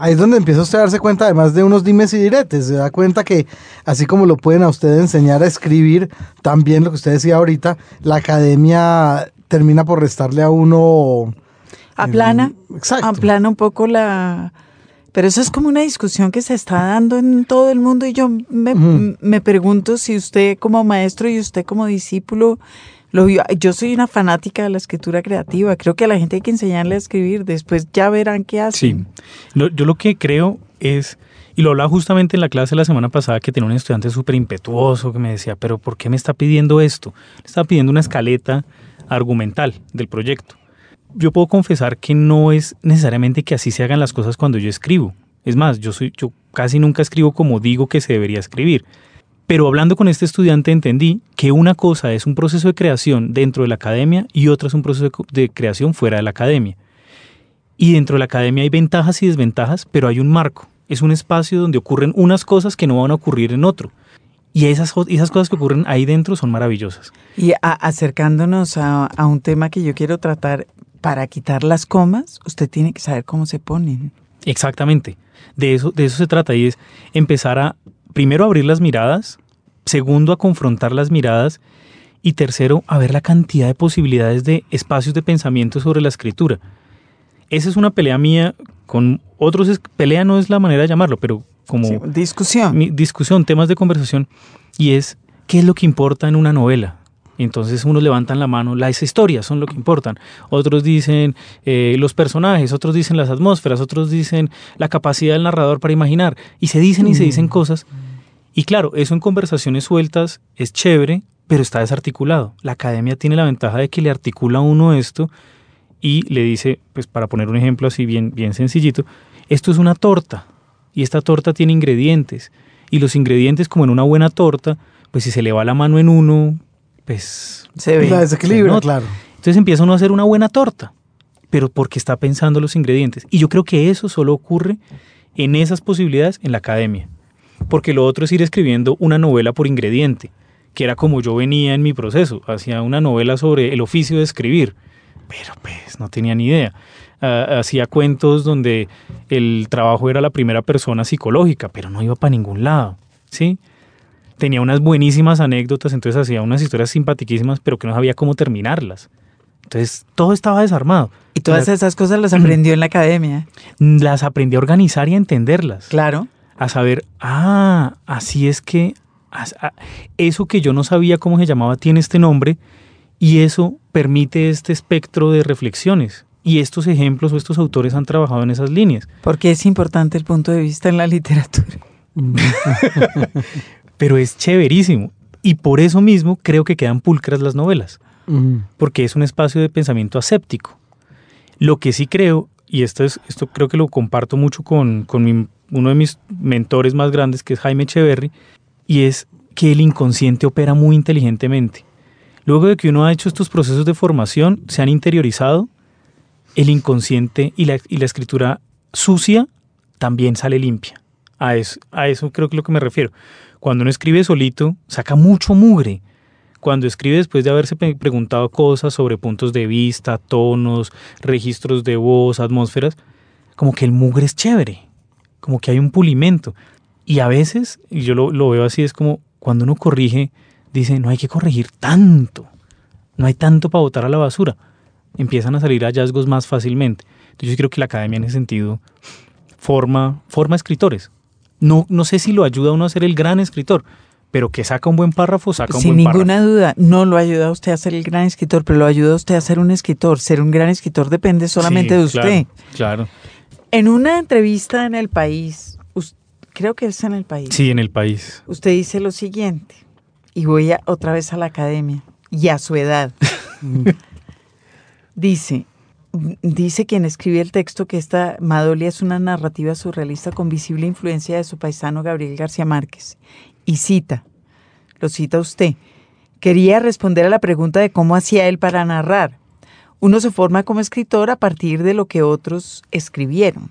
Ahí es donde empieza usted a darse cuenta, además de unos dimes y diretes, se da cuenta que así como lo pueden a usted enseñar a escribir, también lo que usted decía ahorita, la academia termina por restarle a uno... Aplana, Exacto. aplana un poco la... Pero eso es como una discusión que se está dando en todo el mundo y yo me, me pregunto si usted como maestro y usted como discípulo lo. Yo soy una fanática de la escritura creativa. Creo que a la gente hay que enseñarle a escribir. Después ya verán qué Sí. hacen. Lo- yo lo que creo es, y lo hablaba justamente en la clase la semana pasada, que tenía un estudiante súper impetuoso que me decía, pero ¿por qué me está pidiendo esto? Le estaba pidiendo una escaleta argumental del proyecto. Yo puedo confesar que no es necesariamente que así se hagan las cosas cuando yo escribo. Es más, yo, soy, yo casi nunca escribo como digo que se debería escribir. Pero hablando con este estudiante entendí que una cosa es un proceso de creación dentro de la academia y otra es un proceso de creación fuera de la academia. Y dentro de la academia hay ventajas y desventajas, pero hay un marco. Es un espacio donde ocurren unas cosas que no van a ocurrir en otro. Y esas, esas cosas que ocurren ahí dentro son maravillosas. Y a- acercándonos a, a un tema que yo quiero tratar, para quitar las comas, usted tiene que saber cómo se ponen. Exactamente. De eso, de eso se trata y es empezar a, primero, abrir las miradas, segundo, a confrontar las miradas y tercero, a ver la cantidad de posibilidades de espacios de pensamiento sobre la escritura. Esa es una pelea mía con otros. es- Pelea no es la manera de llamarlo, pero como Sí, discusión. mi discusión, temas de conversación, y es qué es lo que importa en una novela. Entonces unos levantan la mano, las historias son lo que importan. Otros dicen eh, los personajes, otros dicen las atmósferas, otros dicen la capacidad del narrador para imaginar. Y se dicen y se dicen cosas. Y claro, eso en conversaciones sueltas es chévere, pero está desarticulado. La academia tiene la ventaja de que le articula a uno esto y le dice, pues para poner un ejemplo así bien, bien sencillito, esto es una torta y esta torta tiene ingredientes y los ingredientes como en una buena torta, pues si se le va la mano en uno, pues se ve. La desequilibra, se claro. entonces empieza uno a hacer una buena torta, pero porque está pensando los ingredientes. Y yo creo que eso solo ocurre en esas posibilidades en la academia, porque lo otro es ir escribiendo una novela por ingrediente, que era como yo venía en mi proceso, hacía una novela sobre el oficio de escribir, pero pues no tenía ni idea. Ah, hacía cuentos donde el trabajo era la primera persona psicológica, pero no iba para ningún lado, ¿sí? Tenía unas buenísimas anécdotas, entonces hacía unas historias simpaticísimas, pero que no sabía cómo terminarlas. Entonces todo estaba desarmado. Y todas esas cosas las aprendió en la academia. Las aprendí a organizar y a entenderlas. Claro. A saber, ah, así es que eso que yo no sabía cómo se llamaba tiene este nombre y eso permite este espectro de reflexiones. Y estos ejemplos o estos autores han trabajado en esas líneas. Porque es importante el punto de vista en la literatura. Pero es chéverísimo. Y por eso mismo creo que quedan pulcras las novelas. Porque es un espacio de pensamiento aséptico. Lo que sí creo, y esto, es, esto creo que lo comparto mucho con, con mi- uno de mis mentores más grandes, que es Jaime Echeverry, y es que el inconsciente opera muy inteligentemente. Luego de que uno ha hecho estos procesos de formación, se han interiorizado, el inconsciente y la, escritura sucia también sale limpia. A eso, a eso creo que es lo que me refiero. Cuando uno escribe solito, saca mucho mugre cuando escribe después de haberse preguntado cosas sobre puntos de vista, tonos, registros de voz, atmósferas, como que el mugre es chévere, como que hay un pulimento. Y a veces, y yo lo, lo veo así, es como cuando uno corrige, dice, no hay que corregir tanto, no hay tanto para botar a la basura. Empiezan a salir hallazgos más fácilmente. Entonces yo creo que la academia en ese sentido forma, forma escritores. No, no sé si lo ayuda a uno a ser el gran escritor, pero que saca un buen párrafo, saca un Sin buen ninguna párrafo. duda, no lo ayuda a usted a ser el gran escritor, pero lo ayuda a usted a ser un escritor. Ser un gran escritor depende solamente Sí, de usted. Claro, claro. En una entrevista en El País, us- creo que es en El País, Sí, en el país. usted dice lo siguiente, y voy a- otra vez a la academia, y a su edad. dice, dice quien escribe el texto que esta Madolia es una narrativa surrealista con visible influencia de su paisano Gabriel García Márquez. Y cita, lo cita usted, quería responder a la pregunta de cómo hacía él para narrar. Uno se forma como escritor a partir de lo que otros escribieron.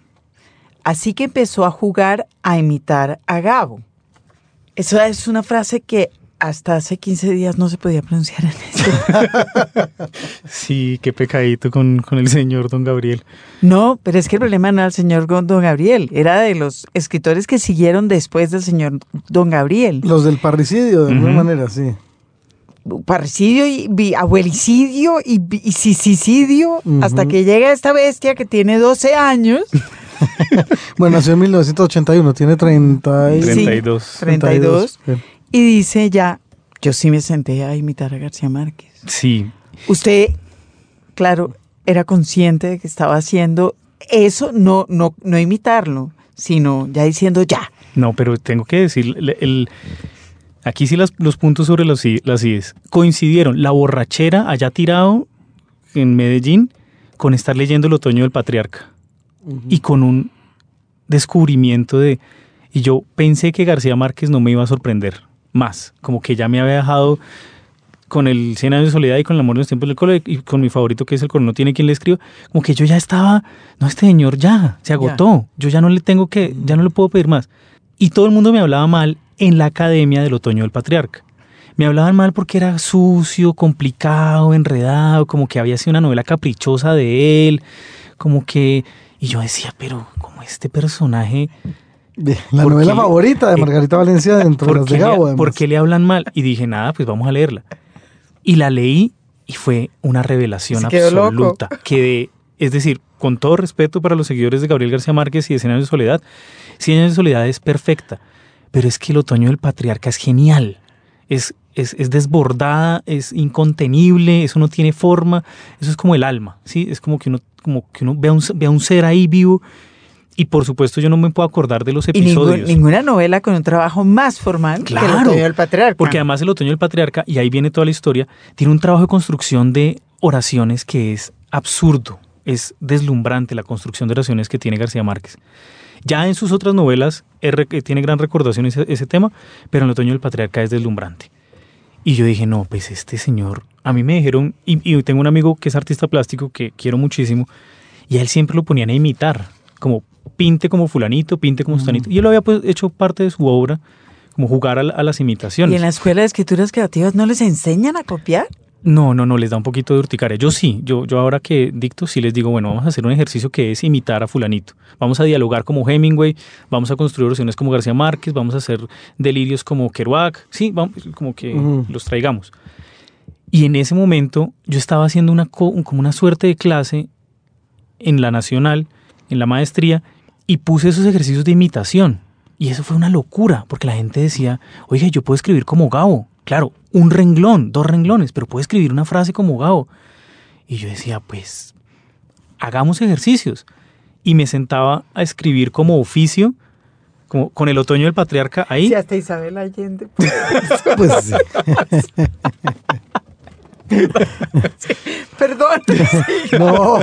Así que empezó a jugar a imitar a Gabo. Esa es una frase que hasta hace 15 días no se podía pronunciar en eso. Sí, qué pecadito con, con el señor don Gabriel. No, pero es que el problema no era el señor Don Gabriel, era de los escritores que siguieron después del señor Don Gabriel. Los del parricidio, de alguna Ujú. manera, sí. Parricidio y abuelicidio y, y sisicidio, Ujú. hasta que llega esta bestia que tiene 12 años. Bueno, nació en 1981, tiene 30 y... Sí. 32. 32. Sí. Y dice ya, yo sí me senté a imitar a García Márquez. Sí, Usted, claro, era consciente de que estaba haciendo eso, no, no, no imitarlo, sino ya diciendo ya. no, pero tengo que decir, el, el- aquí sí las- los puntos sobre los, las IES coincidieron. La borrachera allá tirado en Medellín con estar leyendo El Otoño del Patriarca y con un descubrimiento de... Y yo pensé que García Márquez no me iba a sorprender más, como que ya me había dejado con el 100 años de soledad y con el amor de los tiempos del cole y con mi favorito que es el coronel no tiene quien le escriba, como que yo ya estaba, no, este señor ya, se agotó, yo ya no le tengo que, ya no le puedo pedir más. Y todo el mundo me hablaba mal en la academia del otoño del patriarca. Me hablaban mal porque era sucio, complicado, enredado, como que había sido una novela caprichosa de él, como que... Y yo decía, pero como este personaje La ¿Por novela qué? favorita de Eh, Margarita Valencia dentro de ¿por las qué, de Gabo. además. por qué le hablan mal? Y dije, nada, pues vamos a leerla. Y la leí y fue una revelación Se quedó loco. absoluta. Quedé, es decir, con todo respeto para los seguidores de Gabriel García Márquez y de Cien años de soledad, Cien años de soledad es perfecta, pero es que el otoño del patriarca es genial. Es, es, es desbordada, es incontenible, eso no tiene forma, eso es como el alma, ¿sí? Es como que uno, como que uno ve, a un, ve a un ser ahí vivo y por supuesto yo no me puedo acordar de los Y ningún- episodios. ninguna novela con un trabajo más formal que el Claro, Otoño del Patriarca. Porque además el otoño del patriarca, y ahí viene toda la historia, tiene un trabajo de construcción de oraciones que es absurdo, es deslumbrante la construcción de oraciones que tiene García Márquez. Ya en sus otras novelas que tiene gran recordación ese, ese tema, pero en el otoño del patriarca es deslumbrante. Y yo dije, no, pues este señor, a mí me dijeron, y, y tengo un amigo que es artista plástico que quiero muchísimo, y a él siempre lo ponían a imitar, como pinte como fulanito, pinte como sustanito. Y él lo había pues, hecho parte de su obra, como jugar a, a las imitaciones. ¿Y en la Escuela de Escrituras Creativas no les enseñan a copiar? No, no, no, les da un poquito de urticaria. Yo sí, yo, yo ahora que dicto, sí les digo, bueno, vamos a hacer un ejercicio que es imitar a fulanito. Vamos a dialogar como Hemingway, vamos a construir oraciones como García Márquez, vamos a hacer delirios como Kerouac, sí, vamos, como que los traigamos. Y en ese momento yo estaba haciendo una, co- un- como una suerte de clase en la nacional, en la maestría, y puse esos ejercicios de imitación. Y eso fue una locura, porque la gente decía, oye, yo puedo escribir como Gabo. Claro, un renglón, dos renglones, pero puedo escribir una frase como Gabo. Y yo decía, pues, hagamos ejercicios. Y me sentaba a escribir como oficio, como con el otoño del patriarca ahí. Sí, hasta Isabel Allende. pues. Pues sí. Perdón, No,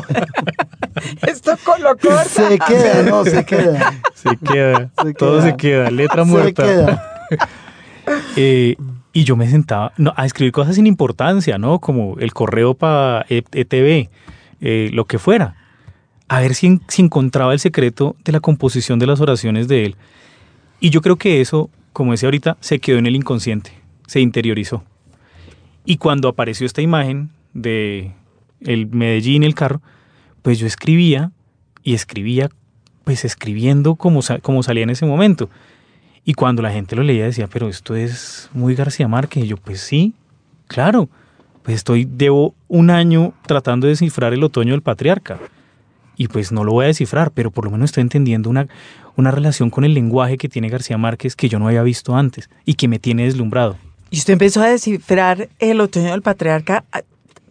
esto con lo corta. se queda, no, se queda. Se queda, Se todo queda. se queda, letra Se muerta. queda. Eh, y yo me sentaba no, a escribir cosas sin importancia, ¿no? Como el correo para ETV, eh, lo que fuera. A ver si, si encontraba el secreto de la composición de las oraciones de él. Y yo creo que eso, como decía ahorita, se quedó en el inconsciente, se interiorizó. Y cuando apareció esta imagen de el Medellín, el carro, pues yo escribía y escribía, pues escribiendo como, como salía en ese momento. Y cuando la gente lo leía decía, pero esto es muy García Márquez. Y yo, pues sí, claro. Pues estoy, debo un año tratando de descifrar el otoño del patriarca. Y pues no lo voy a descifrar, pero por lo menos estoy entendiendo una, una relación con el lenguaje que tiene García Márquez que yo no había visto antes y que me tiene deslumbrado. Y usted empezó a descifrar el otoño del patriarca a-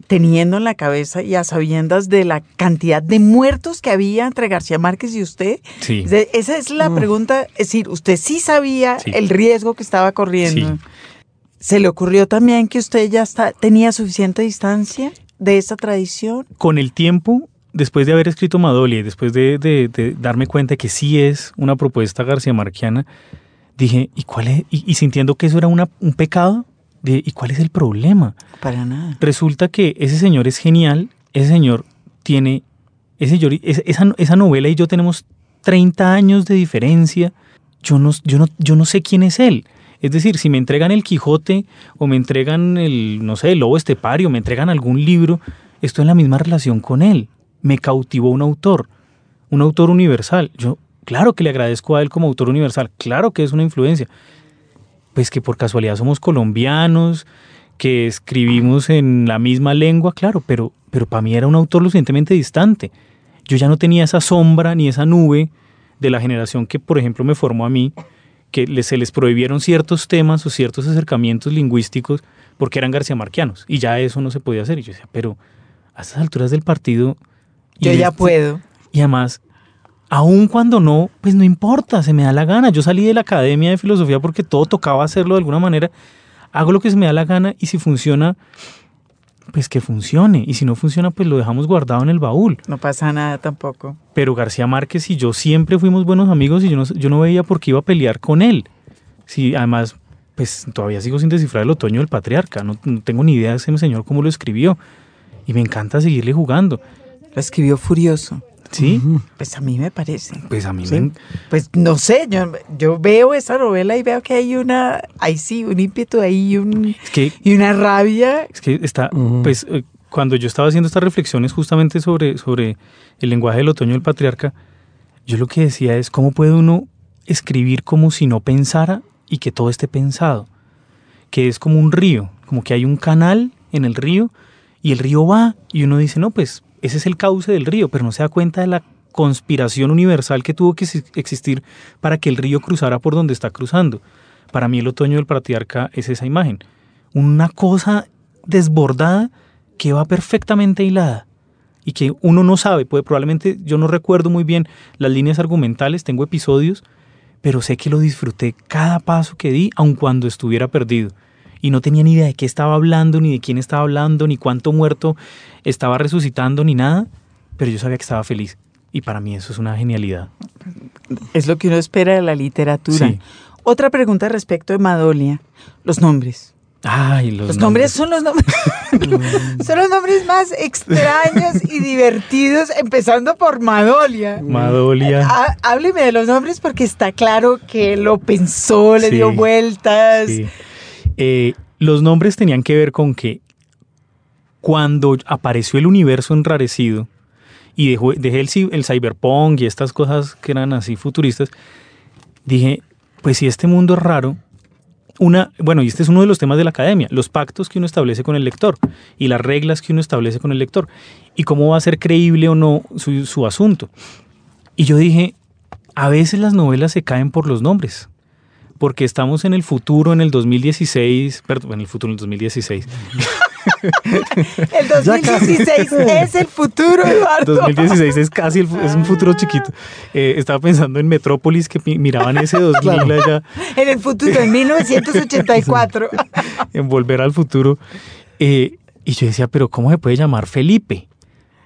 teniendo en la cabeza y a sabiendas de la cantidad de muertos que había entre García Márquez y usted. Sí. Esa es la pregunta, es decir, usted sí sabía Sí. el riesgo que estaba corriendo. Sí. ¿Se le ocurrió también que usted ya está, tenía suficiente distancia de esa tradición? Con el tiempo, después de haber escrito Madolia y después de, de- de darme cuenta de que sí es una propuesta García Marquiana, dije, ¿y cuál es? Y, y sintiendo que eso era una- un pecado, dije, ¿y cuál es el problema? Para nada. Resulta que ese señor es genial, ese señor tiene, ese señor, es- esa, esa novela y yo tenemos 30 años de diferencia, yo no, yo, no, yo no sé quién es él. Es decir, si me entregan el Quijote o me entregan el, no sé, el Lobo Estepario, me entregan algún libro, estoy en la misma relación con él. Me cautivó un autor, un autor universal. Yo, claro que le agradezco a él como autor universal, claro que es una influencia. Pues que por casualidad somos colombianos, que escribimos en la misma lengua, claro, pero, pero para mí era un autor lo suficientemente distante. Yo ya no tenía esa sombra ni esa nube de la generación que, por ejemplo, me formó a mí, que se les prohibieron ciertos temas o ciertos acercamientos lingüísticos porque eran garciamarquianos y ya eso no se podía hacer. Y yo decía, pero a estas alturas del partido... Yo ya puedo. Y además, aun cuando no, pues no importa, se me da la gana. Yo salí de la academia de filosofía porque todo tocaba hacerlo de alguna manera. Hago lo que se me da la gana y si funciona, pues que funcione. Y si no funciona, pues lo dejamos guardado en el baúl. No pasa nada tampoco. Pero García Márquez y yo siempre fuimos buenos amigos y yo no, yo no veía por qué iba a pelear con él. Sí, además, pues todavía sigo sin descifrar el otoño del patriarca. No, no tengo ni idea de ese señor cómo lo escribió. Y me encanta seguirle jugando. Lo escribió furioso. ¿Sí? Pues a mí me parece. Pues a mí ¿Sí? me... Pues no sé, yo, yo veo esa novela y veo que hay una, ahí sí, un ímpetu ahí y, un, Es que, y una rabia. es que está, Ujú. pues eh, cuando yo estaba haciendo estas reflexiones justamente sobre, sobre el lenguaje del otoño del patriarca, yo lo que decía es cómo puede uno escribir como si no pensara y que todo esté pensado, que es como un río, como que hay un canal en el río y el río va y uno dice, no, pues ese es el cauce del río, pero no se da cuenta de la conspiración universal que tuvo que exi- existir para que el río cruzara por donde está cruzando. Para mí el otoño del patriarca es esa imagen, una cosa desbordada que va perfectamente hilada y que uno no sabe, puede probablemente yo no recuerdo muy bien las líneas argumentales, tengo episodios, pero sé que lo disfruté cada paso que di, aun cuando estuviera perdido. Y no tenía ni idea de qué estaba hablando, ni de quién estaba hablando, ni cuánto muerto estaba resucitando, ni nada, pero yo sabía que estaba feliz. Y para mí eso es una genialidad. Es lo que uno espera de la literatura. Sí. Otra pregunta respecto de Madolia. Los nombres. Ay, los, Los nombres son los nombres. son los nombres más extraños y divertidos, empezando por Madolia. Madolia. Há- Hábleme de los nombres porque está claro que lo pensó, le Sí, dio vueltas. Sí. Eh, los nombres tenían que ver con que cuando apareció el universo enrarecido y dejé el, el cyberpunk y estas cosas que eran así futuristas, dije, pues si este mundo es raro, una, bueno, y este es uno de los temas de la academia, los pactos que uno establece con el lector y las reglas que uno establece con el lector y cómo va a ser creíble o no su asunto. Y yo dije, a veces las novelas se caen por los nombres porque estamos en el futuro, en el 2016, perdón, en el futuro, en el 2016. El 2016 es el futuro, Eduardo. 2016 es casi el es un futuro chiquito. Eh, estaba pensando en Metrópolis, que mi- miraban ese 2000 allá, En el futuro, en 1984. en Volver al Futuro. Eh, y yo decía, pero ¿cómo se puede llamar Felipe?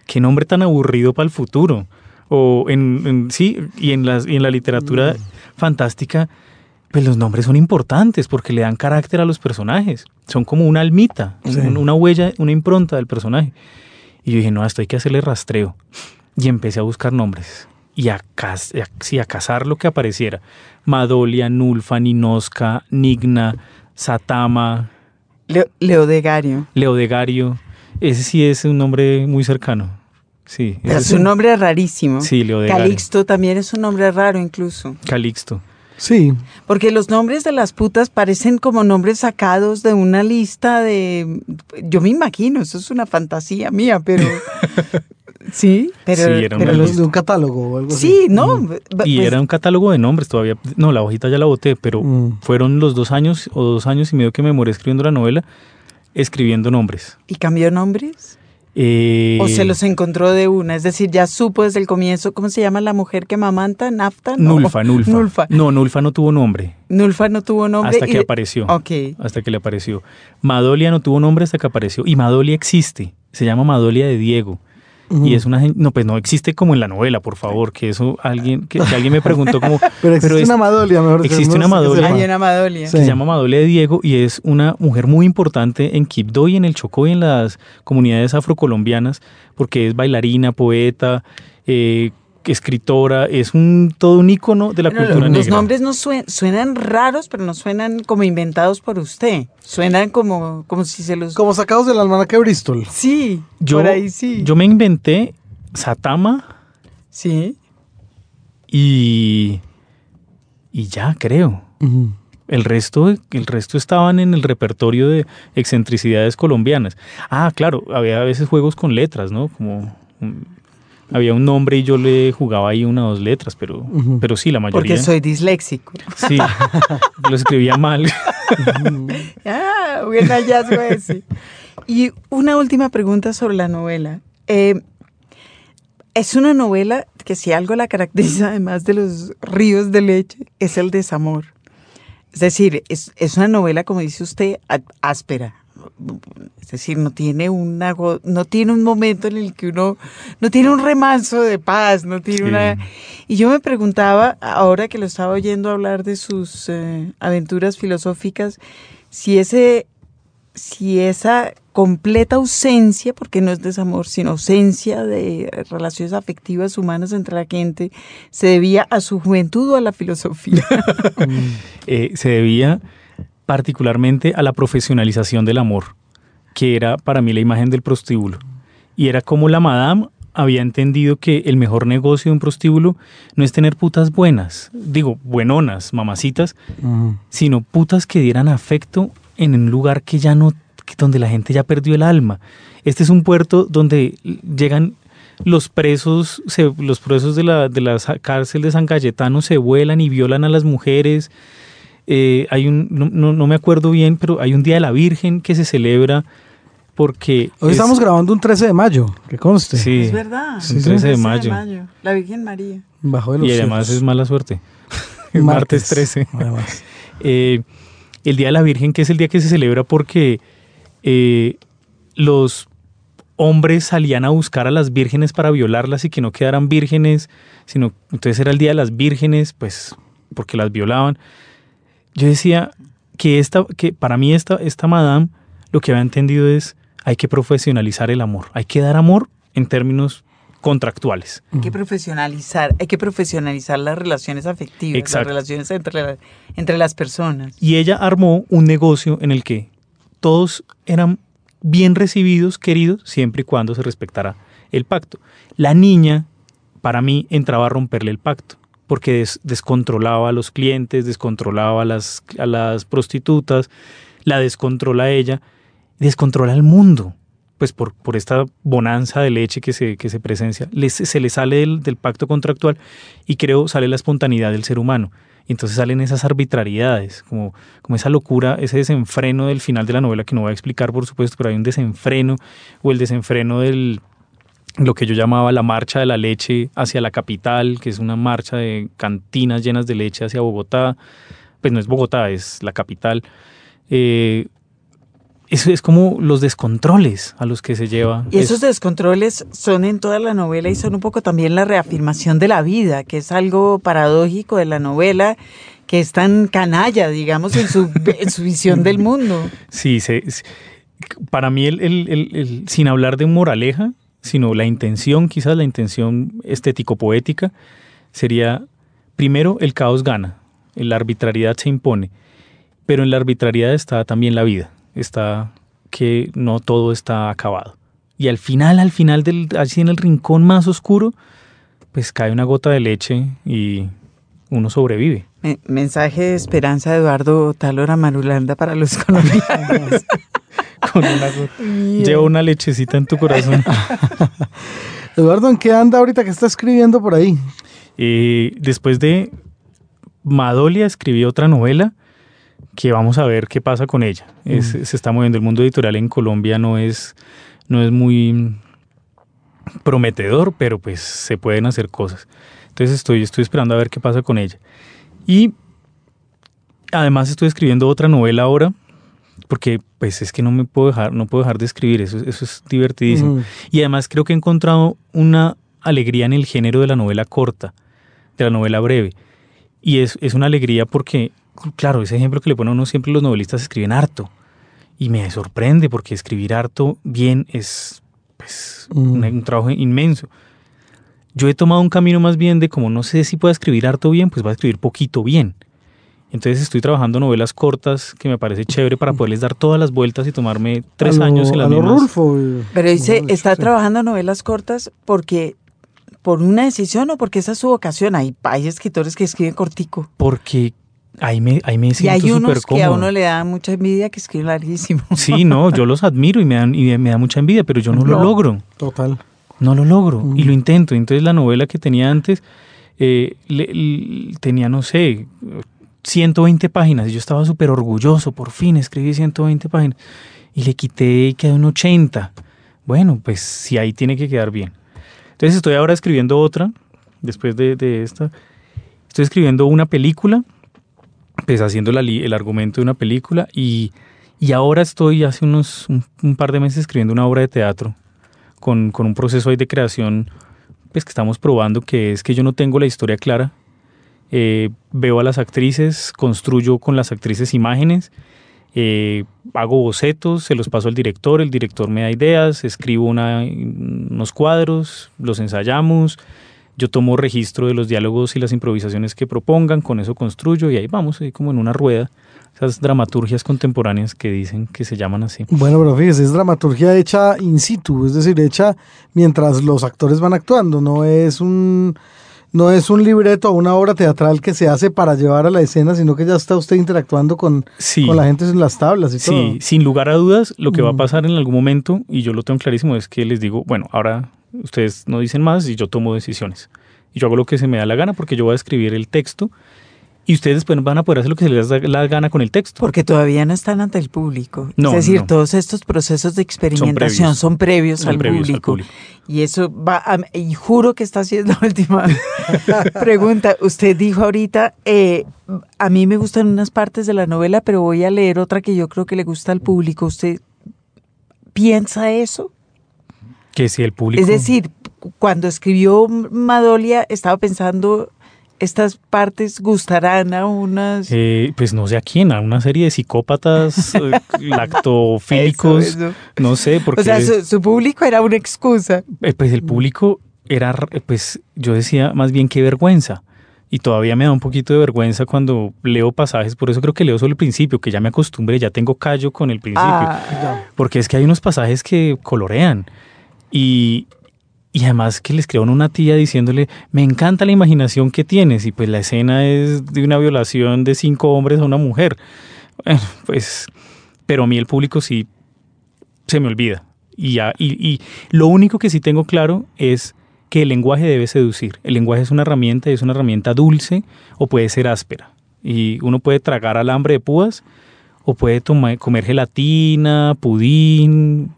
Qué nombre tan aburrido para el futuro. O en, en- sí, y en, las, y en la literatura fantástica, pues los nombres son importantes porque le dan carácter a los personajes. Son como una almita, Sí. un- una huella, una impronta del personaje. Y yo dije, no, esto hay que hacerle rastreo. Y empecé a buscar nombres. Y a, caz- a- sí, a cazar lo que apareciera. Madolia, Nulfa, Ninosca, Nigna, Satama, Leo, Leodegario. Leodegario. Ese sí es un nombre muy cercano. Sí, Es un nombre rarísimo. Sí, Leodegario. Calixto también es un nombre raro incluso. Calixto. Sí, Porque los nombres de las putas parecen como nombres sacados de una lista de... Yo me imagino, eso es una fantasía mía, pero... sí, pero... Sí, era pero de, los- de un catálogo o algo así. Sí, no. Mm. Y pues, era un catálogo de nombres todavía. No, la hojita ya la boté, pero Mm. fueron los dos años o dos años y medio que me demoré escribiendo la novela, escribiendo nombres. ¿Y cambió nombres? Eh, ¿O se los encontró de una? Es decir, ya supo desde el comienzo, ¿cómo se llama la mujer que mamanta? ¿Nafta? No. Nulfa, Nulfa. Nulfa. No, Nulfa no tuvo nombre Nulfa no tuvo nombre. hasta y- que apareció. Ok. Hasta que le apareció. Madolia no tuvo nombre hasta que apareció. Y Madolia existe. Se llama Madolia de Diego. Y es una no pues no existe como en la novela, por favor, que eso alguien que, que alguien me preguntó como Pero existe es- una Madolia, mejor dicho, existe no una Madolia. Hay una Madolia. Sí. se llama Madolia de Diego y es una mujer muy importante en Quibdó y en el Chocó y en las comunidades afrocolombianas porque es bailarina, poeta, eh, escritora, es un todo un ícono de la cultura los negra. nombres no suen- suenan raros, pero no suenan como inventados por usted. Suenan como, como si se los... Como sacados del almanaque Bristol. Sí, yo, por ahí sí. yo me inventé Satama Sí. y y ya creo. El resto, el resto estaban en el repertorio de excentricidades colombianas. Ah, claro, había a veces juegos con letras, ¿no? Como había un nombre y yo le jugaba ahí una o dos letras, pero, pero sí, la mayoría. Porque soy disléxico. Sí, lo escribía mal. Ah, buen hallazgo ese. Y una última pregunta sobre la novela. Eh, es una novela que si algo la caracteriza, además de los ríos de leche, es el desamor. Es decir, es, es una novela, como dice usted, áspera. Es decir, no tiene, una, no tiene un momento en el que uno, no tiene un remanso de paz, no tiene Sí. una... Y yo me preguntaba, ahora que lo estaba oyendo hablar de sus eh, aventuras filosóficas, si ese, si esa completa ausencia, porque no es desamor, sino ausencia de relaciones afectivas humanas entre la gente, se debía a su juventud o a la filosofía. Eh, se debía particularmente a la profesionalización del amor, que era para mí la imagen del prostíbulo. Y era como la madame había entendido que el mejor negocio de un prostíbulo no es tener putas buenas, digo, buenonas, mamacitas, sino putas que dieran afecto en un lugar que ya no, donde la gente ya perdió el alma. Este es un puerto donde llegan los presos, se- los presos de la, de la cárcel de San Cayetano se vuelan y violan a las mujeres. Eh, hay un, no, no- me acuerdo bien, pero hay un Día de la Virgen que se celebra porque... Hoy es- estamos grabando un 13 de mayo, que conste. Sí, es verdad. un Sí, 13 de 13 mayo. La Virgen María. Bajo de los Y además cielos. es mala suerte. Es martes 13. Además. Eh, el Día de la Virgen, que es el día que se celebra porque eh, los hombres salían a buscar a las vírgenes para violarlas y que no quedaran vírgenes, sino entonces era el Día de las Vírgenes, pues porque las violaban. Yo decía que esta, que para mí esta, esta madame lo que había entendido es hay que profesionalizar el amor, hay que dar amor en términos contractuales. Hay que profesionalizar, hay que profesionalizar las relaciones afectivas, Exacto. las relaciones entre, la- entre las personas. Y ella armó un negocio en el que todos eran bien recibidos, queridos, siempre y cuando se respetara el pacto. La niña, para mí, entraba a romperle el pacto, porque des- descontrolaba a los clientes, descontrolaba a las, a las prostitutas, la descontrola a ella, descontrola al mundo, pues por, por esta bonanza de leche que se, que se presencia, se le sale del, del pacto contractual y creo sale la espontaneidad del ser humano. Y entonces salen esas arbitrariedades, como, como esa locura, ese desenfreno del final de la novela que no voy a explicar, por supuesto, pero hay un desenfreno o el desenfreno del lo que yo llamaba la marcha de la leche hacia la capital, que es una marcha de cantinas llenas de leche hacia Bogotá. Pues no es Bogotá, es la capital. Eh, eso es como los descontroles a los que se lleva. Y esos eso. descontroles son en toda la novela y son un poco también la reafirmación de la vida, que es algo paradójico de la novela, que es tan canalla, digamos, en su, en su visión del mundo. Sí, se- para mí, el, el- el- el- sin hablar de moraleja, sino la intención, quizás la intención estético-poética, sería, primero, el caos gana, la arbitrariedad se impone, pero en la arbitrariedad está también la vida, está que no todo está acabado. Y al final, al final, del, así en el rincón más oscuro, pues cae una gota de leche y uno sobrevive. Me- mensaje de esperanza Eduardo Talora Marulanda para los colombianos. Con una. Lleva una lechecita en tu corazón. Eduardo, ¿en qué anda ahorita que está escribiendo por ahí? Eh, después de Madolia escribió otra novela que vamos a ver qué pasa con ella. Es- se está moviendo. El mundo editorial en Colombia no es, no es muy prometedor, pero pues se pueden hacer cosas. Entonces estoy, estoy esperando a ver qué pasa con ella. Y además estoy escribiendo otra novela ahora, porque pues es que no me puedo dejar, no puedo dejar de escribir, eso, eso es divertidísimo. Y además creo que he encontrado una alegría en el género de la novela corta, de la novela breve. Y es, es una alegría porque, claro, ese ejemplo que le ponen a uno siempre los novelistas escriben harto. Y me sorprende porque escribir harto bien es pues, Mm. un, un trabajo inmenso. Yo he tomado un camino más bien de como no sé si puedo escribir harto bien, pues voy a escribir poquito bien. Entonces estoy trabajando novelas cortas que me parece chévere para poderles dar todas las vueltas y tomarme tres A lo- años en las a lo mismas. Rulfo, eh. Pero dice, ¿está trabajando novelas cortas porque por una decisión o porque esa es su vocación? Hay, hay escritores que escriben cortico. Porque ahí me, ahí me Y siento hay súper unos que a cómodo. uno le da mucha envidia que escriben larguísimo. Sí, no, yo los admiro y me, dan, y me da mucha envidia, pero yo no, lo logro. Total. No lo logro y Mm. lo intento. Entonces la novela que tenía antes eh, le- le- tenía, no sé, 120 páginas y yo estaba súper orgulloso. Por fin escribí 120 páginas y le quité y quedó en 80. Bueno, pues sí, ahí tiene que quedar bien. Entonces estoy ahora escribiendo otra, después de, esta. Estoy escribiendo una película, pues haciendo la el argumento de una película y, y ahora estoy hace unos un- un par de meses escribiendo una obra de teatro con, con un proceso ahí de creación pues que estamos probando que es que yo no tengo la historia clara Eh, veo a las actrices construyo con las actrices imágenes eh, hago bocetos se los paso al director el director me da ideas escribo una- unos cuadros los ensayamos yo tomo registro de los diálogos y las improvisaciones que propongan con eso construyo y ahí vamos ahí como en una rueda esas dramaturgias contemporáneas que dicen que se llaman así. Bueno, pero fíjese, es dramaturgia hecha in situ, es decir, hecha mientras los actores van actuando, no es un no es un libreto o una obra teatral que se hace para llevar a la escena, sino que ya está usted interactuando con, sí con la gente en las tablas y todo. Sí, sin lugar a dudas, lo que va a Mm. pasar en algún momento, y yo lo tengo clarísimo, es que les digo, bueno, ahora ustedes no dicen más y yo tomo decisiones. Y yo hago lo que se me da la gana porque yo voy a escribir el texto y ustedes después van a poder hacer lo que se les da la gana con el texto. Porque todavía no están ante el público. No, es decir, no. todos estos procesos de experimentación previos. son previos, Son al, previos al público. público. Y eso va, a- y juro que esta sí es la última pregunta. Usted dijo ahorita, eh, a mí me gustan unas partes de la novela, pero voy a leer otra que yo creo que le gusta al público. ¿Usted piensa eso? Que si el público... Es decir, cuando escribió Madolia, estaba pensando, estas partes gustarán a unas... eh, pues no sé a quién, a una serie de psicópatas eh, lactofílicos, Eso, eso. no sé, porque O sea, su, su público era una excusa. eh, pues el público era, r- pues yo decía más bien qué vergüenza. Y todavía me da un poquito de vergüenza cuando leo pasajes, por eso creo que leo solo el principio, que ya me acostumbré, ya tengo callo con el principio. Ah, Porque es que hay unos pasajes que colorean. Y, y además que le escriban una tía diciéndole, me encanta la imaginación que tienes. Y pues la escena es de una violación de cinco hombres a una mujer. Pues, pero a mí el público sí se me olvida. Y, ya, y, y lo único que sí tengo claro es que el lenguaje debe seducir. El lenguaje es una herramienta, es una herramienta dulce o puede ser áspera. Y uno puede tragar alambre de púas o puede tomar, comer gelatina, pudín,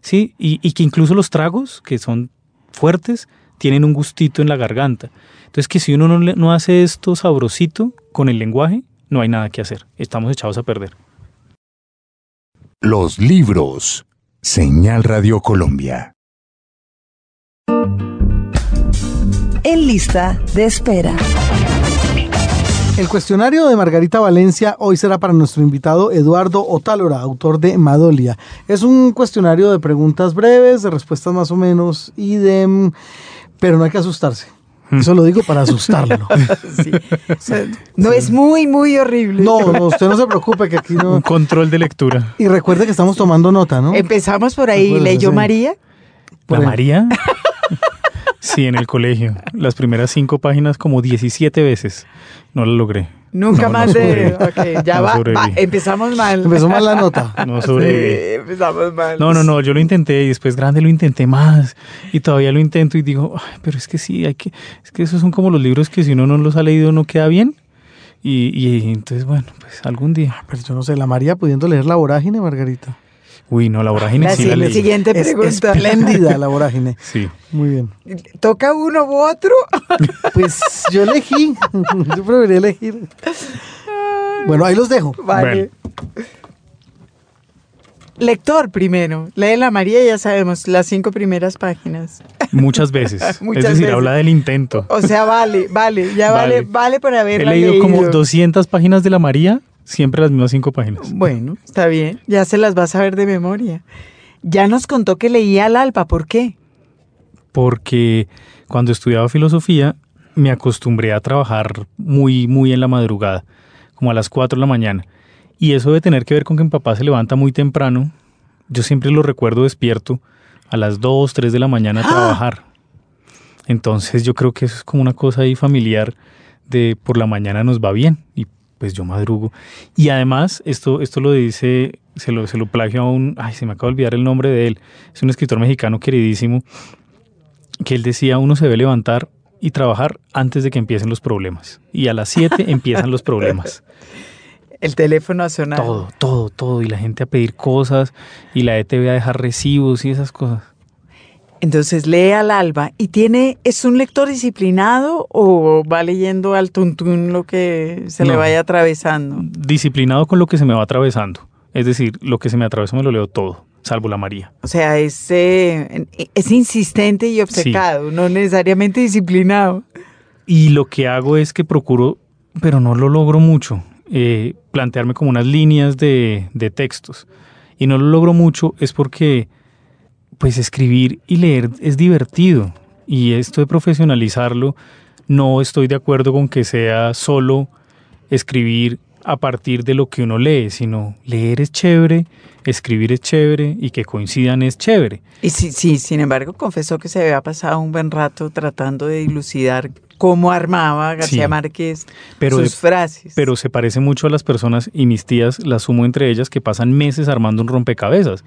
sí, y, y que incluso los tragos, que son fuertes, tienen un gustito en la garganta. Entonces que si uno no, no hace esto sabrosito con el lenguaje, no hay nada que hacer. Estamos echados a perder. Los libros. Señal Radio Colombia. En lista de espera. El cuestionario de Margarita Valencia hoy será para nuestro invitado Eduardo Otálora, autor de Madolia. Es un cuestionario de preguntas breves, de respuestas más o menos y de... mm, Pero no hay que asustarse. Eso lo digo para asustarlo. sí. O sea, no es muy, muy horrible. No, no, usted no se preocupe que aquí Un no... control de lectura. Y recuerde que estamos tomando nota, ¿no? Empezamos por ahí. ¿Leyó sí. María? Por ¿La ahí. María? Sí, en el colegio. Las primeras cinco páginas como 17 veces. No la logré. Nunca No, no más de. Ok, ya No va, Empezamos mal. Empezó mal la nota. No Sí, sobreviví. empezamos mal. No, no, no, yo lo intenté y después grande lo intenté más y todavía lo intento y digo, "Ay, pero es que sí, hay que, es que esos son como los libros que si uno no los ha leído no queda bien y, y entonces bueno, pues algún día. Pero yo no sé, la María pudiendo leer la vorágine, Margarita. Uy, no, la vorágine La sí la leí. siguiente Es pregunta. espléndida la vorágine. Sí. Muy bien. ¿Toca uno u otro? Pues yo elegí. Yo preferí elegir. Bueno, ahí los dejo. Vale. Lector primero. Lee la María, ya sabemos, las cinco primeras páginas. Muchas veces. Muchas es decir, veces. habla del intento. O sea, vale, vale, ya vale, Vale. vale, por He haberla leído como 200 páginas de la María, siempre las mismas cinco páginas. Bueno, está bien, ya se las vas a ver de memoria. Ya nos contó que leía al alba, ¿por qué? Porque Cuando estudiaba filosofía, me acostumbré a trabajar muy, muy en la madrugada, como a las 4 de la mañana. Y eso debe tener que ver con que mi papá se levanta muy temprano. Yo siempre lo recuerdo despierto a las 2, 3 de la mañana a trabajar. Entonces yo creo que eso es como una cosa ahí familiar de por la mañana nos va bien y pues yo madrugo. Y además, esto, esto lo dice, se lo, se lo plagio a un, ay, se me acaba de olvidar el nombre de él, es un escritor mexicano queridísimo, que él decía, uno se debe levantar y trabajar antes de que empiecen los problemas. Y a las 7 empiezan los problemas. El teléfono a sonar. Todo, todo, todo. Y la gente a pedir cosas y la ETV a dejar recibos y esas cosas. Entonces lee al alba y tiene, ¿es un lector disciplinado o va leyendo al tuntún lo que se le vaya atravesando? Disciplinado con lo que se me va atravesando. Es decir, lo que se me atravesó me lo leo todo, salvo la María. O sea, es, eh, es insistente y obcecado, no necesariamente disciplinado. Y lo que hago es que procuro, pero no lo logro mucho, eh, plantearme como unas líneas de, de textos. Y no lo logro mucho es porque, pues, escribir y leer es divertido. Y esto de profesionalizarlo, no estoy de acuerdo con que sea solo escribir a partir de lo que uno lee, sino leer es chévere, escribir es chévere y que coincidan es chévere. Y sí, sí, sin embargo, confesó que se había pasado un buen rato tratando de dilucidar cómo armaba García Sí. Márquez Pero sus de- frases. pero se parece mucho a las personas y mis tías las sumo entre ellas que pasan meses armando un rompecabezas.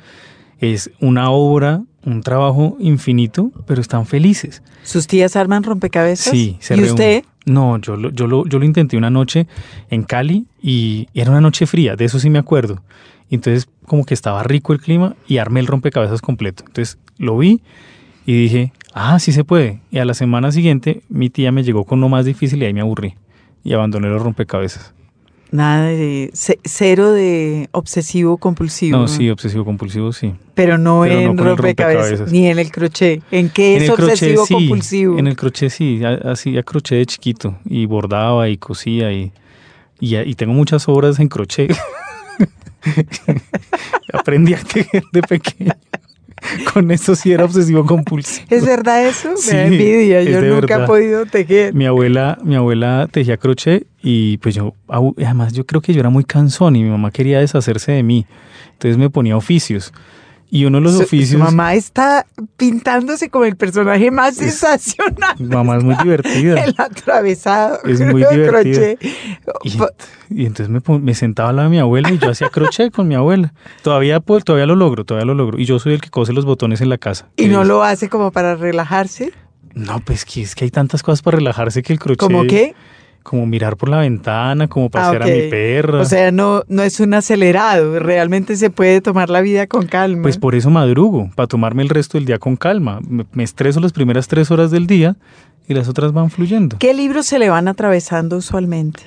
Es una obra, un trabajo infinito, pero están felices. ¿Sus tías arman rompecabezas? Sí, se ¿Y reúnen. usted? No, yo lo, yo, lo, yo lo intenté una noche en Cali y era una noche fría, de eso sí me acuerdo. Entonces como que estaba rico el clima y armé el rompecabezas completo. Entonces lo vi y dije, ah, sí se puede. Y a la semana siguiente mi tía me llegó con lo más difícil y ahí me aburrí y abandoné los rompecabezas. Nada de ce- cero de obsesivo compulsivo. No, sí, obsesivo compulsivo, sí. Pero no Pero no en el rompecabezas, rompecabezas. ni en el crochet. ¿En qué es en el crochet obsesivo sí, compulsivo? en el crochet sí, ha- hacía crochet de chiquito y bordaba y cosía y, y, y tengo muchas obras en crochet. Aprendí a tejer de pequeño. Con eso sí era obsesivo compulsivo. ¿Es verdad eso? Me Sí, da envidia. Yo nunca he podido tejer. Mi abuela, mi abuela tejía crochet y pues yo, además yo creo que yo era muy cansón y mi mamá quería deshacerse de mí. Entonces me ponía oficios. Y uno de los Su- oficios... Su mamá está pintándose como el personaje más sensacional. Mamá es muy divertida. El atravesado. Es muy divertida. Y, entonces me, sentaba al lado de mi abuela y yo hacía crochet con mi abuela. Todavía, pues, todavía lo logro, todavía lo logro. Y yo soy el que cose los botones en la casa. Y no Es- lo hace como para relajarse. No, pues que es que hay tantas cosas para relajarse que el crochet... ¿Como qué? Como mirar por la ventana, como pasear Ah, a ok. mi perra. O sea, no, no es un acelerado. Realmente se puede tomar la vida con calma. Pues por eso madrugo, para tomarme el resto del día con calma. Me, me estreso las primeras tres horas del día y las otras van fluyendo. ¿Qué libros se le van atravesando usualmente?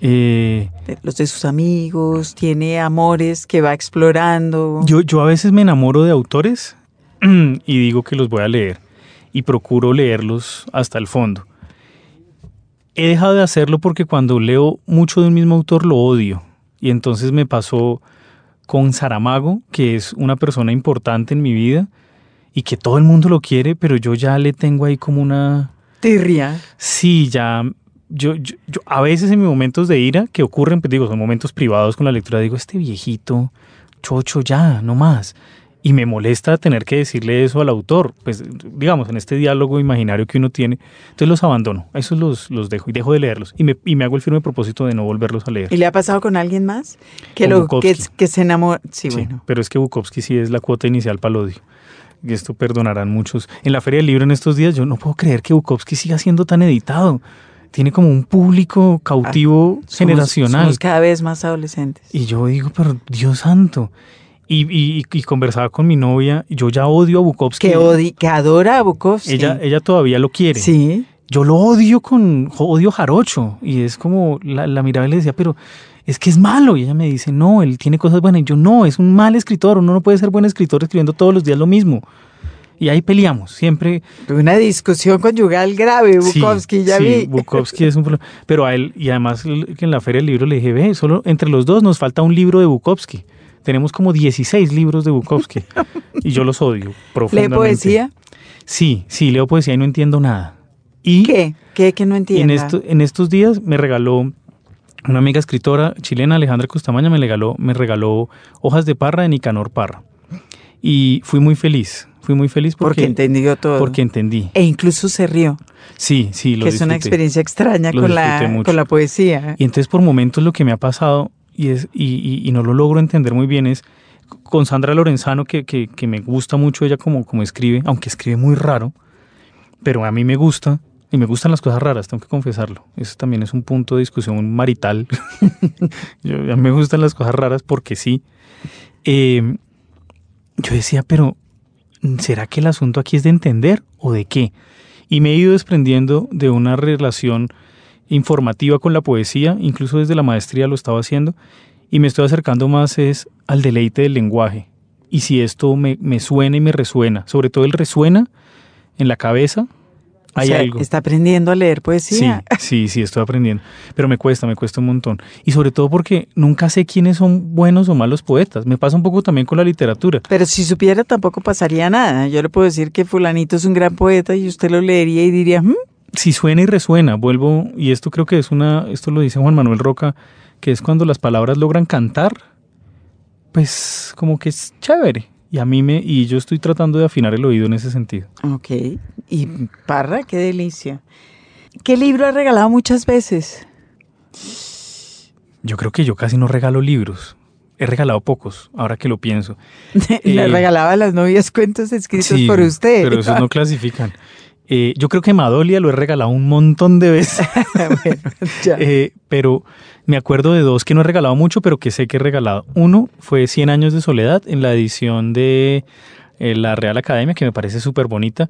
Eh, Los de sus amigos, tiene amores que va explorando. Yo, yo a veces me enamoro de autores y digo que los voy a leer y procuro leerlos hasta el fondo. He dejado de hacerlo porque cuando leo mucho de un mismo autor lo odio. Y entonces me pasó con Saramago, que es una persona importante en mi vida y que todo el mundo lo quiere, pero yo ya le tengo ahí como una... Tirria. Sí, ya. Yo, yo, yo a veces en mis momentos de ira que ocurren, pues digo, son momentos privados con la lectura, digo, este viejito, chocho, ya, no más. Y me molesta tener que decirle eso al autor, pues digamos, en este diálogo imaginario que uno tiene. Entonces los abandono, esos los, los dejo y dejo de leerlos. Y me, y me hago el firme propósito de no volverlos a leer. ¿Y le ha pasado con alguien más? Que, lo, que, que se enamora. Sí, Sí, bueno. Pero es que Bukowski sí es la cuota inicial para el odio. Y esto perdonarán muchos. En la Feria del Libro en estos días, yo no puedo creer que Bukowski siga siendo tan editado. Tiene como un público cautivo Somos- generacional. somos cada vez más adolescentes. Y yo digo, pero Dios santo. Y, y- y conversaba con mi novia, yo ya odio a Bukowski. Que, odi- que adora a Bukowski. ella, ella todavía lo quiere. Sí. Yo lo odio con odio jarocho. Y es como, la, la miraba y le decía, pero es que es malo. Y ella me dice, no, él tiene cosas buenas. Y yo, no, es un mal escritor. Uno no puede ser buen escritor escribiendo todos los días lo mismo. Y ahí peleamos, siempre. Una discusión conyugal grave, Sí, Bukowski, ya sí, vi. Bukowski es un problema. Pero a él, y además en la Feria del Libro le dije, ve, solo entre los dos nos falta un libro de Bukowski. Tenemos como 16 libros de Bukowski. y yo los odio ¿Lee profundamente. poesía? Sí, sí, leo poesía y no entiendo nada. Y ¿Qué? ¿Qué que no entiendo? en, esto- en estos días me regaló una amiga escritora chilena, Alejandra Costamaña, me regaló, me regaló hojas de parra de Nicanor Parra. Y fui muy feliz, fui muy feliz Porque porque, entendió todo. porque entendí. E incluso se rió, Sí, sí, lo que es una disfruté. experiencia extraña con la, disfruté mucho. con la poesía. Y entonces por momentos lo que me ha pasado y, es, y, y- y no lo logro entender muy bien es con Sandra Lorenzano, que, que- me gusta mucho ella como, como escribe, aunque escribe muy raro, pero a mí me gusta y me gustan las cosas raras, tengo que confesarlo. Eso también es un punto de discusión marital. Yo, a mí me gustan las cosas raras porque sí. Eh, yo decía, pero ¿será que el asunto aquí es de entender o de qué? Y me he ido desprendiendo de una relación informativa con la poesía, incluso desde la maestría lo estaba haciendo, y me estoy acercando más es al deleite del lenguaje. Y si esto me, me suena y me resuena, sobre todo el resuena en la cabeza, O hay sea, algo. Está aprendiendo a leer Sí, poesía. sí, sí, estoy aprendiendo. Pero me cuesta, me cuesta un montón. Y sobre todo porque nunca sé quiénes son buenos o malos poetas. Me pasa un poco también con la literatura. Pero si supiera tampoco pasaría nada. Yo le puedo decir que fulanito es un gran poeta y usted lo leería y diría, "Hmm, si suena y resuena, vuelvo, y esto creo que es una, esto lo dice Juan Manuel Roca, que es cuando las palabras logran cantar, pues como que es chévere. Y a mí me, y yo estoy tratando de afinar el oído en ese sentido. ok. Y Parra, qué delicia. ¿Qué libro ha regalado muchas veces? Yo creo que yo casi no regalo libros. He regalado pocos, ahora que lo pienso. Le Eh, regalaba a las novias cuentos escritos Sí, por usted. Pero esos no clasifican. Eh, yo creo que Madolia lo he regalado un montón de veces. Bueno. Eh, pero me acuerdo de dos que no he regalado mucho, pero que sé que he regalado. Uno fue 100 años de soledad en la edición de eh, la Real Academia, que me parece súper bonita.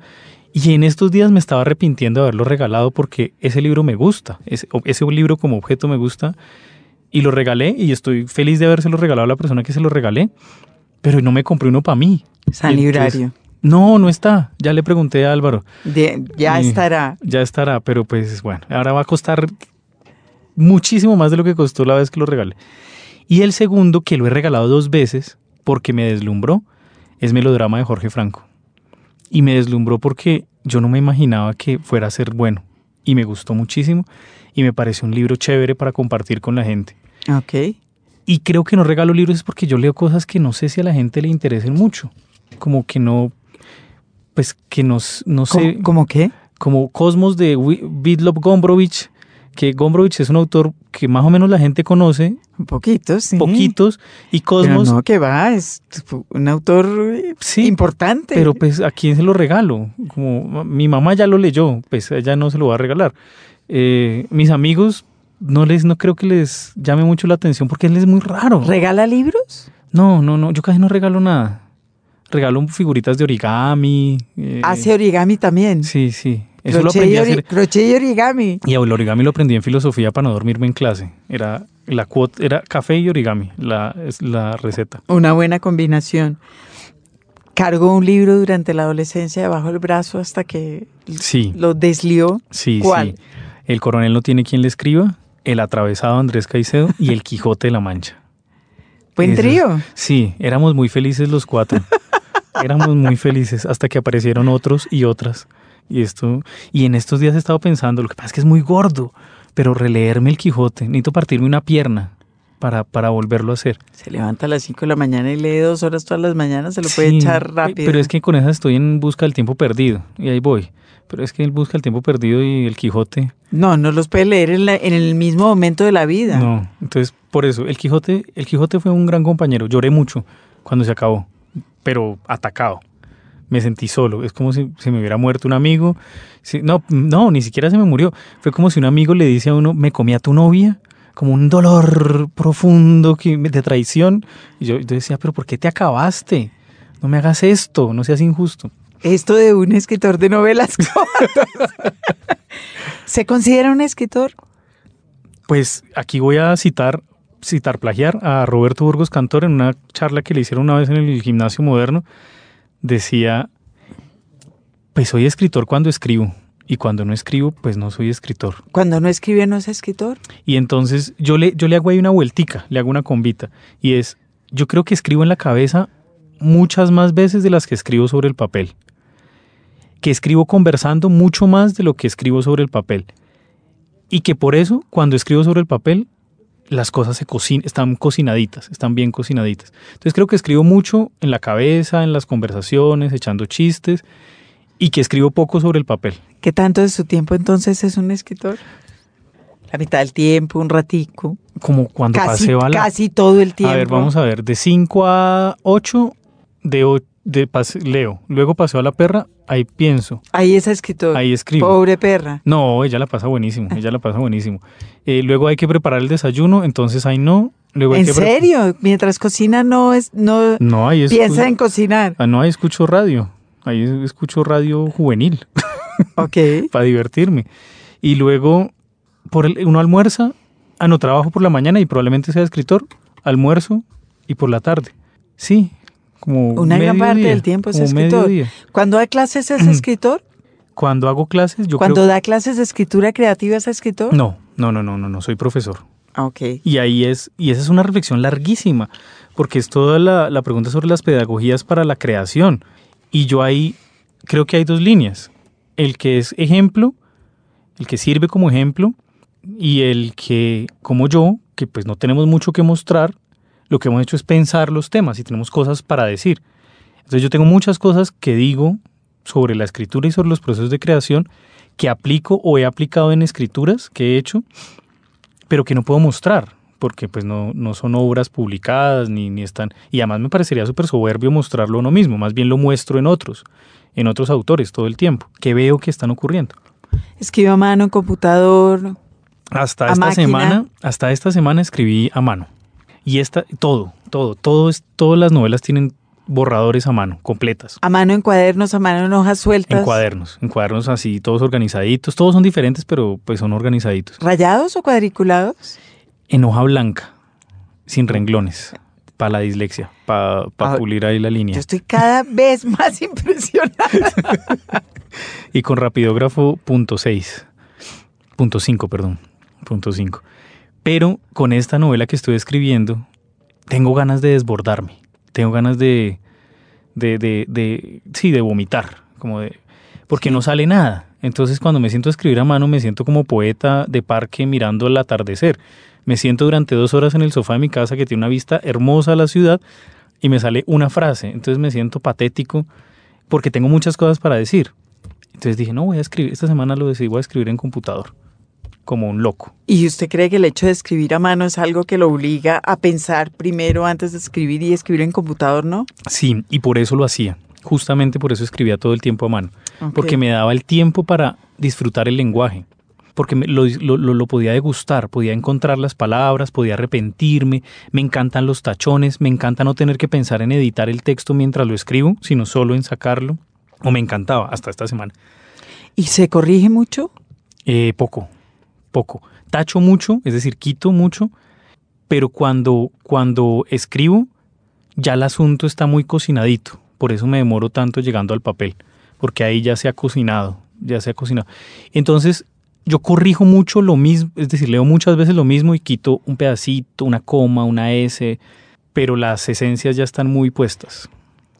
Y en estos días me estaba arrepintiendo de haberlo regalado porque ese libro me gusta, ese, ese libro como objeto me gusta. Y lo regalé y estoy feliz de habérselo regalado a la persona que se lo regalé, pero no me compré uno para mí. San Y entonces- Librario. No, no está. Ya le pregunté a Álvaro. De- ya estará. Ya estará, pero pues bueno, ahora va a costar muchísimo más de lo que costó la vez que lo regalé. Y el segundo, que lo he regalado dos veces porque me deslumbró, es Melodrama de Jorge Franco. Y me deslumbró porque yo no me imaginaba que fuera a ser bueno. Y me gustó muchísimo y me pareció un libro chévere para compartir con la gente. Ok. Y creo que no regalo libros es porque yo leo cosas que no sé si a la gente le interesen mucho. Como que no, pues que no, s- no sé ¿Cómo, cómo qué? como Cosmos de Vidlov Gombrowicz, que Gombrowicz es un autor que más o menos la gente conoce, Un poquito, sí. poquitos, y Pero Cosmos, no, que va, es un autor Sí, importante. pero pues a quién se lo regalo, como mi mamá ya lo leyó, pues ella no se lo va a regalar. Eh, mis amigos no les, no creo que les llame mucho la atención porque él es muy raro. ¿Regala libros? no, no, no, yo casi no regalo nada. Regalo figuritas de origami. eh, Hace origami también. Sí, sí. Eso lo crochet, aprendí y a hacer. crochet y origami. Y el origami lo aprendí en filosofía para no dormirme en clase. Era la cuota, era café y origami, la, es la receta. Una buena combinación. Cargó un libro durante la adolescencia debajo del brazo hasta que Sí, lo deslió. sí, ¿Cuál? sí. El coronel no tiene quien le escriba, el atravesado Andrés Caicedo y el Quijote de la Mancha. Buen trío. Sí, éramos muy felices los cuatro. éramos muy felices hasta que aparecieron otros y otras. Y esto, y en estos días he estado pensando, lo que pasa es que es muy gordo, pero releerme el Quijote, necesito partirme una pierna para, para volverlo a hacer. Se levanta a las 5 de la mañana y lee dos horas todas las mañanas. Se lo puede Sí, echar rápido. Pero es que con esa estoy en busca del tiempo perdido y ahí voy. Pero es que él busca el tiempo perdido y el Quijote. No, no los puede leer en, la- en el mismo momento de la vida. No, entonces por eso el Quijote, el Quijote fue un gran compañero. Lloré mucho cuando se acabó, pero atacado. Me sentí solo. Es como si se me hubiera muerto un amigo. No, no, ni siquiera se me murió. Fue como si un amigo le dice a uno, me comí a tu novia, como un dolor profundo que- de traición. Y yo, yo decía, pero ¿por qué te acabaste? No me hagas esto, no seas injusto. Esto de un escritor de novelas. ¿Se considera un escritor? Pues aquí voy a citar, citar, plagiar a Roberto Burgos Cantor en una charla que le hicieron una vez en el gimnasio moderno. Decía, pues soy escritor cuando escribo y cuando no escribo, pues no soy escritor. Cuando no escribe, no es escritor. Y entonces yo le, yo le hago ahí una vueltica, le hago una convita y es, yo creo que escribo en la cabeza muchas más veces de las que escribo sobre el papel. que escribo conversando mucho más de lo que escribo sobre el papel. Y que por eso, cuando escribo sobre el papel, las cosas se cocinan, están cocinaditas, están bien cocinaditas. Entonces creo que escribo mucho en la cabeza, en las conversaciones, echando chistes, y que escribo poco sobre el papel. ¿Qué tanto de su tiempo entonces es un escritor? La mitad del tiempo, un ratico. Como cuando Casi, paseo a la... casi todo el tiempo. A ver, vamos a ver, de 5 a 8 de, o- de leo, luego paseo a la perra, ahí pienso, Ahí es escritor. ahí escribo. Pobre perra. No, ella la pasa buenísimo, ella la pasa buenísimo. Eh, luego hay que preparar el desayuno, entonces ahí no. Luego hay ¿En que serio? Mientras cocina no es no No, ahí piensa en cocinar. Ah, no, ahí escucho radio, ahí escucho radio juvenil Ok. para divertirme. Y luego por el- uno almuerza, ah, no, trabajo por la mañana y probablemente sea escritor, almuerzo y por la tarde. Sí, como Una gran parte mediodía, del tiempo es escritor. Cuando da clases es escritor. Cuando hago clases, yo Cuando creo... da clases de escritura creativa es escritor. No, no, no, no, no, no, soy profesor. Ah, Ok. Y ahí es, y esa es una reflexión larguísima, porque es toda la, la pregunta sobre las pedagogías para la creación. Y yo ahí creo que hay dos líneas. El que es ejemplo, el que sirve como ejemplo, y el que, como yo, que pues no tenemos mucho que mostrar, lo que hemos hecho es pensar los temas y tenemos cosas para decir. Entonces yo tengo muchas cosas que digo sobre la escritura y sobre los procesos de creación que aplico o he aplicado en escrituras que he hecho, pero que no puedo mostrar, porque pues no, no son obras publicadas ni, ni están... Y además me parecería súper soberbio mostrarlo uno mismo, más bien lo muestro en otros, en otros autores todo el tiempo, que veo que están ocurriendo. Escribe a mano computador. Hasta ¿A esta máquina? semana, hasta esta semana escribí a mano. Y esta, todo, todo, todo es, todas las novelas tienen borradores a mano, completas. A mano en cuadernos, a mano en hojas sueltas. En cuadernos, en cuadernos así, todos organizaditos, todos son diferentes, pero pues son organizaditos. ¿Rayados o cuadriculados? En hoja blanca, sin renglones, para la dislexia, para pulir ahí la línea. Yo estoy cada vez más impresionada. Y con rapidógrafo punto seis, punto cinco, perdón, punto cinco. Pero con esta novela que estoy escribiendo, tengo ganas de desbordarme, tengo ganas de, de, de, de- sí, de vomitar, como de, porque no sale nada. Entonces cuando me siento a escribir a mano, me siento como poeta de parque mirando el atardecer. Me siento durante dos horas en el sofá de mi casa que tiene una vista hermosa a la ciudad y me sale una frase. Entonces me siento patético porque tengo muchas cosas para decir. Entonces dije, no, voy a escribir, esta semana lo decidí, voy a escribir en computador, como un loco. ¿Y usted cree que el hecho de escribir a mano es algo que lo obliga a pensar primero antes de escribir y escribir en computador, no? Sí, y por eso lo hacía. Justamente por eso escribía todo el tiempo a mano. Porque me daba el tiempo para disfrutar el lenguaje. Porque me- lo- lo- lo podía degustar, podía encontrar las palabras, podía arrepentirme. Me encantan los tachones, me encanta no tener que pensar en editar el texto mientras lo escribo, sino solo en sacarlo. O me encantaba hasta esta semana. ¿Y se corrige mucho? Eh, poco, poco. Tacho mucho, es decir, quito mucho, pero cuando, cuando escribo, ya el asunto está muy cocinadito. Por eso me demoro tanto llegando al papel, porque ahí ya se ha cocinado, ya se ha cocinado. Entonces, yo corrijo mucho lo mismo, es decir, leo muchas veces lo mismo y quito un pedacito, una coma, una S, pero las esencias ya están muy puestas.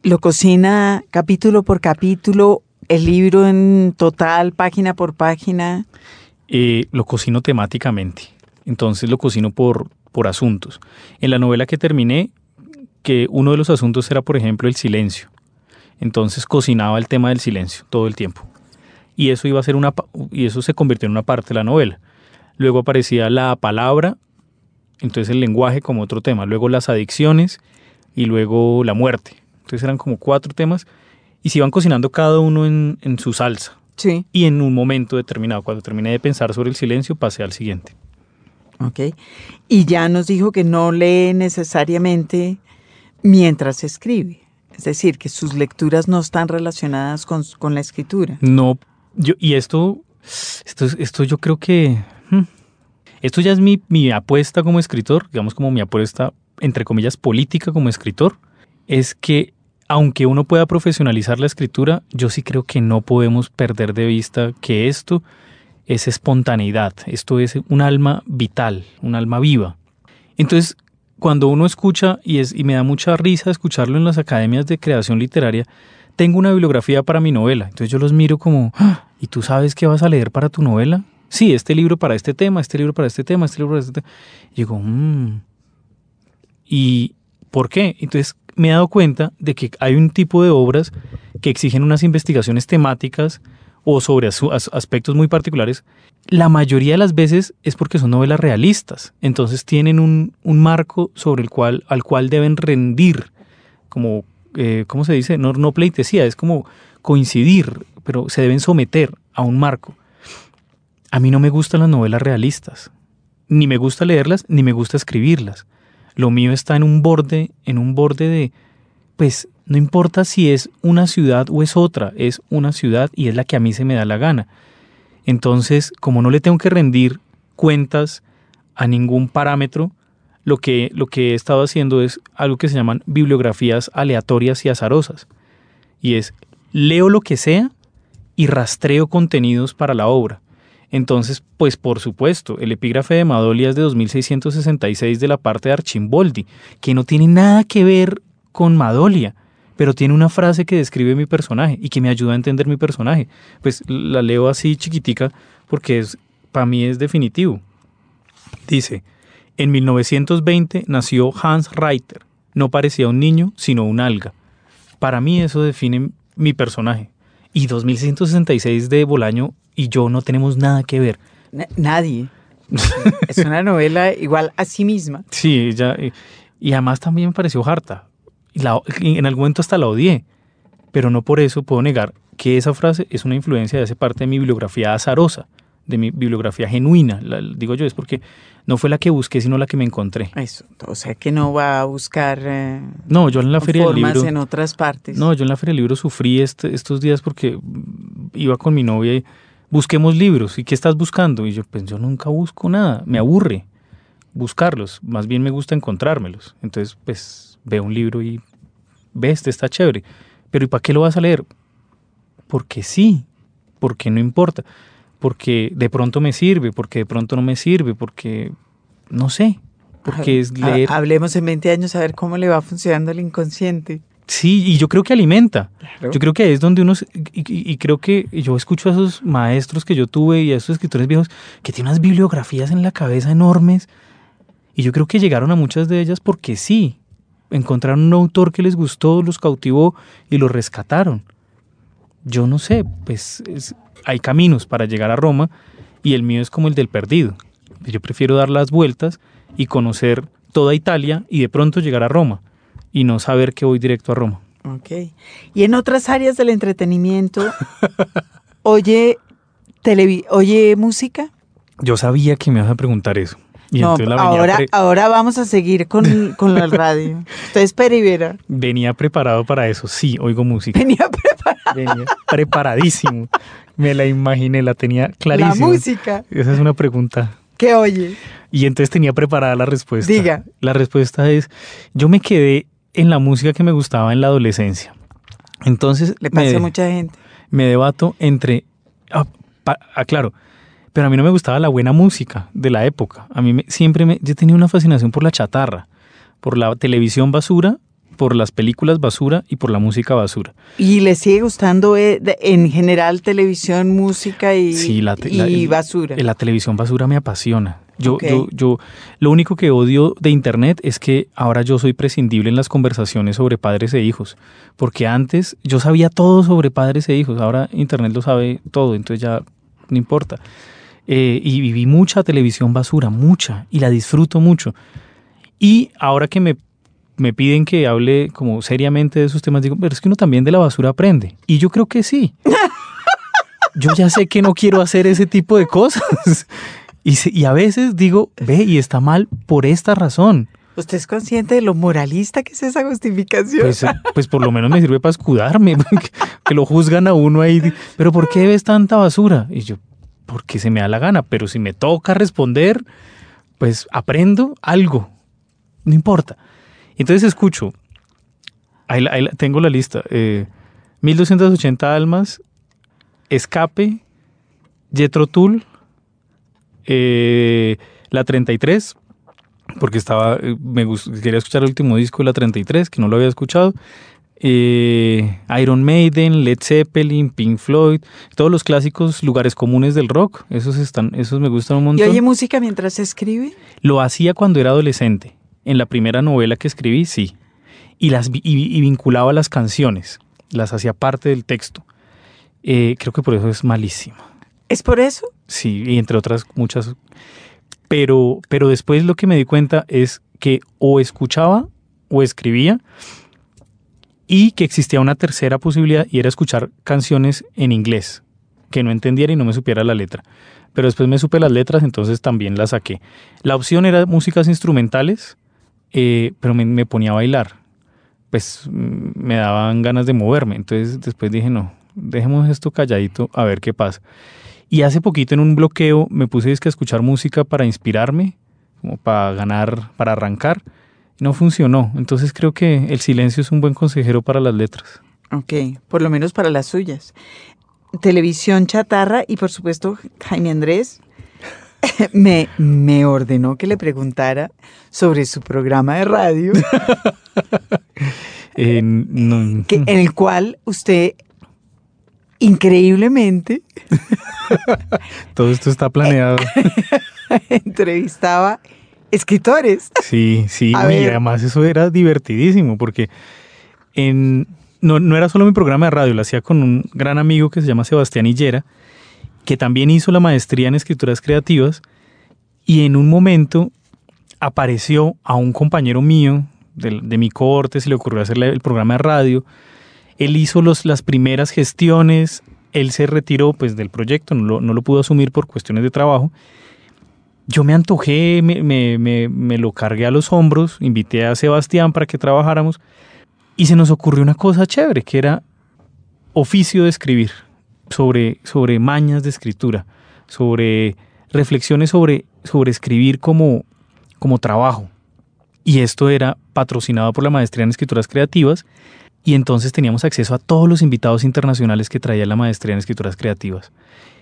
¿Lo cocina capítulo por capítulo, el libro en total, página por página? Eh, lo cocino temáticamente. Entonces lo cocino por, por asuntos. En la novela que terminé, que uno de los asuntos era, por ejemplo, el silencio. Entonces cocinaba el tema del silencio todo el tiempo. Y eso iba a ser una y eso se convirtió en una parte de la novela. Luego aparecía la palabra, entonces el lenguaje como otro tema, luego las adicciones y luego la muerte. Entonces eran como cuatro temas y se iban cocinando cada uno en su salsa Sí. y en un momento determinado, cuando terminé de pensar sobre el silencio, pasé al siguiente. Ok. Y ya nos dijo que no lee necesariamente mientras escribe. Es decir, que sus lecturas no están relacionadas con, con la escritura. No, yo, y esto, esto, es- esto yo creo que, hmm, esto ya es mi, mi apuesta como escritor, digamos como mi apuesta, entre comillas, política como escritor, es que aunque uno pueda profesionalizar la escritura, yo sí creo que no podemos perder de vista que esto es espontaneidad, esto es un alma vital, un alma viva. Entonces, cuando uno escucha, y, es, y me da mucha risa escucharlo en las academias de creación literaria, tengo una bibliografía para mi novela. Entonces yo los miro como, "Ah, ¿y tú sabes qué vas a leer para tu novela? Sí, este libro para este tema, este libro para este tema, este libro para este tema. Y digo, "Mm". ¿y por qué? Entonces me he dado cuenta de que hay un tipo de obras que exigen unas investigaciones temáticas o sobre aspectos muy particulares. La mayoría de las veces es porque son novelas realistas. Entonces tienen un, un marco sobre el cual, al cual deben rendir, como, eh, ¿cómo se dice? No, no pleitesía, es como coincidir, pero se deben someter a un marco. A mí no me gustan las novelas realistas. Ni me gusta leerlas, ni me gusta escribirlas. Lo mío está en un borde, en un borde de, pues no importa si es una ciudad o es otra, es una ciudad y es la que a mí se me da la gana. Entonces, como no le tengo que rendir cuentas a ningún parámetro, lo que, lo que he estado haciendo es algo que se llaman bibliografías aleatorias y azarosas. Y es, leo lo que sea y rastreo contenidos para la obra. Entonces, pues por supuesto, el epígrafe de Madolia es de 2666 de la parte de Archimboldi, que no tiene nada que ver con Madolia, pero tiene una frase que describe mi personaje y que me ayuda a entender mi personaje. Pues la leo así chiquitica porque es, para mí es definitivo. Dice, en 1920 nació Hans Reiter. No parecía un niño, sino un alga. Para mí eso define mi personaje. Y 2666 de Bolaño y yo no tenemos nada que ver. Na- nadie. es una novela igual a sí misma. Sí, ella, eh, y además también me pareció harta. Y la- y en algún momento hasta la odié. Pero no por eso puedo negar que esa frase es una influencia de esa parte de mi bibliografía azarosa, de mi bibliografía genuina. La- digo yo, es porque no fue la que busqué, sino la que me encontré. Eso, o sea que no va a buscar eh, No, yo en la feria del formas libro. en otras partes. No, yo en la Feria del Libro sufrí este- estos días porque iba con mi novia y busquemos libros. ¿Y qué estás buscando? Y yo, pues yo nunca busco nada, me aburre buscarlos, más bien me gusta encontrármelos. Entonces, pues veo un libro y ve, este está chévere. Pero ¿y para qué lo vas a leer? Porque sí, porque no importa, porque de pronto me sirve, porque de pronto no me sirve, porque no sé, porque es leer. Hablemos en 20 años a ver cómo le va funcionando el inconsciente. Sí, y yo creo que alimenta. Claro. Yo creo que es donde uno, y, y- y creo que yo escucho a esos maestros que yo tuve y a esos escritores viejos que tienen unas bibliografías en la cabeza enormes. Y yo creo que llegaron a muchas de ellas porque sí, encontraron un autor que les gustó, los cautivó y los rescataron. Yo no sé, pues es- hay caminos para llegar a Roma y el mío es como el del perdido. Yo prefiero dar las vueltas y conocer toda Italia y de pronto llegar a Roma y no saber que voy directo a Roma. Ok. Y en otras áreas del entretenimiento, oye, televi oye música. Yo sabía que me ibas a preguntar eso. Y no, entonces la ahora, pre- ahora vamos a seguir con, con la radio. Usted espera y verá. venía preparado para eso. Sí, oigo música. Venía preparada Venía preparadísimo. Me la imaginé, la tenía la clarísima. música. Esa es una pregunta. ¿Qué oye? Y entonces tenía preparada la respuesta. Diga. La respuesta es, yo me quedé en la música que me gustaba en la adolescencia. Entonces Le me, pasa a mucha gente. me debato entre... Ah, pa- ah, claro, pero a mí no me gustaba la buena música de la época. A mí me- siempre me, yo tenía una fascinación por la chatarra, por la televisión basura, por las películas basura y por la música basura. ¿Y le sigue gustando eh, en general televisión, música y, Sí, la te- y la- el- basura? La televisión basura me apasiona. Yo, yo, yo, lo único que odio de internet es que ahora yo soy prescindible en las conversaciones sobre padres e hijos. Porque antes yo sabía todo sobre padres e hijos. Ahora internet lo sabe todo, entonces ya no importa. Eh, y viví mucha televisión basura, mucha, y la disfruto mucho. Y ahora que me, me piden que hable como seriamente de esos temas, digo, pero es que uno también de la basura aprende. Y yo creo que sí. Yo ya sé que no quiero hacer ese tipo de cosas. Y, se- y a veces digo, ve, y está mal por esta razón. ¿Usted es consciente de lo moralista que es esa justificación? Pues, eh, pues por lo menos me sirve para escudarme, que, que lo juzgan a uno ahí. Pero ¿por qué ves tanta basura? Y yo, porque se me da la gana. Pero si me toca responder, pues aprendo algo. No importa. Entonces escucho. Ahí, ahí tengo la lista. Eh, 1280 almas, Escape, Jetro Tull, eh, la 33, porque estaba, eh, me gust- quería escuchar el último disco de la 33, que no lo había escuchado. Eh, Iron Maiden, Led Zeppelin, Pink Floyd, todos los clásicos lugares comunes del rock, esos están, esos me gustan un ¿Y montón. oye música mientras escribe? Lo hacía cuando era adolescente. En la primera novela que escribí, sí. Y, las, y, y vinculaba las canciones. Las hacía parte del texto. Eh, creo que por eso es malísimo. ¿Es por eso? Sí, y entre otras muchas. Pero, pero después lo que me di cuenta es que o escuchaba o escribía y que existía una tercera posibilidad y era escuchar canciones en inglés que no entendiera y no me supiera la letra. Pero después me supe las letras, entonces también las saqué. La opción era músicas instrumentales, eh, pero me, ponía a bailar. Pues mm, me daban ganas de moverme. Entonces después dije, no, dejemos esto calladito a ver qué pasa. Y hace poquito en un bloqueo me puse dizque, a escuchar música para inspirarme, como para ganar, para arrancar. No funcionó. Entonces creo que el silencio es un buen consejero para las letras. Ok, por lo menos para las suyas. Televisión chatarra y por supuesto Jaime Andrés me, me ordenó que le preguntara sobre su programa de radio, Eh, no- que, en el cual usted increíblemente todo esto está planeado. entrevistaba escritores. Sí, sí, A y ver. además eso era divertidísimo porque en, no, no era solo mi programa de radio, lo hacía con un gran amigo que se llama Sebastián Hillera, que también hizo la maestría en escrituras creativas y en un momento apareció a un compañero mío de, mi corte, se le ocurrió hacer el programa de radio, él hizo los, las primeras gestiones, él se retiró pues del proyecto, no lo, no lo pudo asumir por cuestiones de trabajo, yo me antojé, me, me- me- me lo cargué a los hombros, invité a Sebastián para que trabajáramos y se nos ocurrió una cosa chévere, que era oficio de escribir, sobre, sobre mañas de escritura, sobre reflexiones sobre, sobre escribir como, como trabajo. Y esto era patrocinado por la maestría en escrituras creativas y entonces teníamos acceso a todos los invitados internacionales que traía la maestría en escrituras creativas.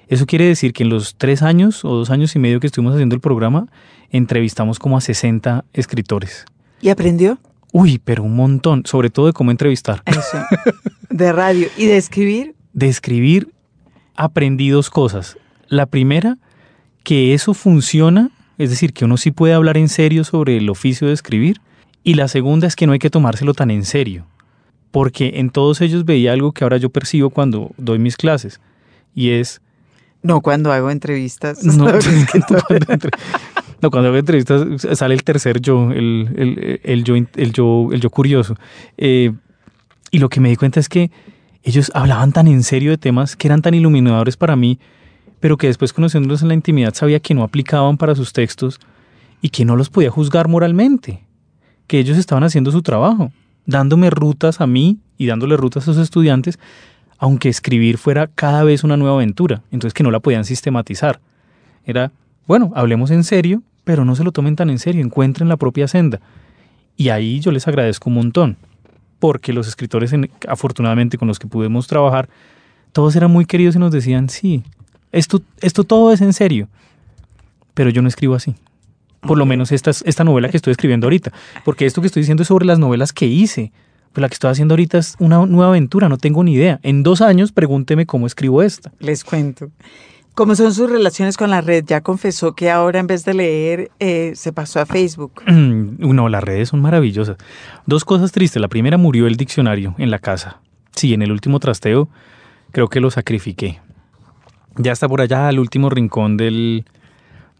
Eso quiere decir que en los tres años o dos años y medio que estuvimos haciendo el programa, entrevistamos como a 60 escritores. ¿Y aprendió? Uy, pero un montón, sobre todo de cómo entrevistar. Eso. De radio. ¿Y de escribir? De escribir aprendí dos cosas. La primera, que eso funciona, es decir, que uno sí puede hablar en serio sobre el oficio de escribir. Y la segunda es que no hay que tomárselo tan en serio. Porque en todos ellos veía algo que ahora yo percibo cuando doy mis clases. Y es No, cuando hago entrevistas. No, cuando, entre- no, cuando hago entrevistas sale el tercer yo, el, el- el yo, el yo, el yo curioso. Eh, y lo que me di cuenta es que ellos hablaban tan en serio de temas que eran tan iluminadores para mí, pero que después conociéndolos en la intimidad sabía que no aplicaban para sus textos y que no los podía juzgar moralmente, que ellos estaban haciendo su trabajo, dándome rutas a mí y dándole rutas a sus estudiantes, aunque escribir fuera cada vez una nueva aventura, entonces que no la podían sistematizar. Era, bueno, hablemos en serio, pero no se lo tomen tan en serio, encuentren la propia senda. Y ahí yo les agradezco un montón, porque los escritores, en- afortunadamente, con los que pudimos trabajar, todos eran muy queridos y nos decían, sí, esto, esto todo es en serio, pero yo no escribo así. Por lo menos esta, es- esta novela que estoy escribiendo ahorita, porque esto que estoy diciendo es sobre las novelas que hice. Pues la que estoy haciendo ahorita es una nueva aventura, no tengo ni idea. En dos años pregúnteme cómo escribo esta. Les cuento. ¿Cómo son sus relaciones con la red? Ya confesó que ahora en vez de leer eh, se pasó a Facebook. No, las redes son maravillosas. Dos cosas tristes. La primera, murió el diccionario en la casa. Sí, en el último trasteo creo que lo sacrifiqué. Ya está por allá al último rincón del,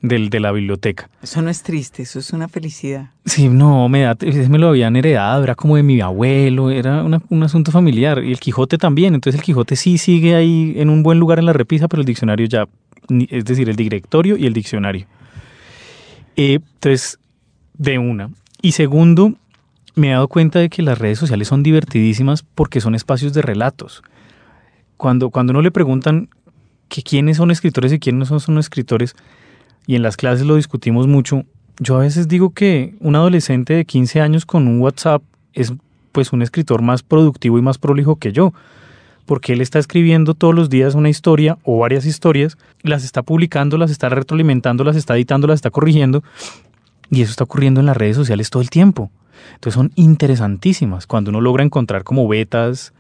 del, de la biblioteca. Eso no es triste, eso es una felicidad. Sí, no, me, da, me lo habían heredado, era como de mi abuelo, era una- un asunto familiar. Y el Quijote también, entonces el Quijote sí sigue ahí en un buen lugar en la repisa, pero el diccionario ya, es decir, el directorio y el diccionario. Eh, entonces, de una. Y segundo, me he dado cuenta de que las redes sociales son divertidísimas porque son espacios de relatos. Cuando, cuando uno le preguntan que quiénes son escritores y quiénes no son escritores, y en las clases lo discutimos mucho, yo a veces digo que un adolescente de 15 años con un WhatsApp es pues un escritor más productivo y más prolijo que yo, porque él está escribiendo todos los días una historia o varias historias, las está publicando, las está retroalimentando, las está editando, las está corrigiendo Y eso está ocurriendo en las redes sociales todo el tiempo. Entonces son interesantísimas cuando uno logra encontrar como betas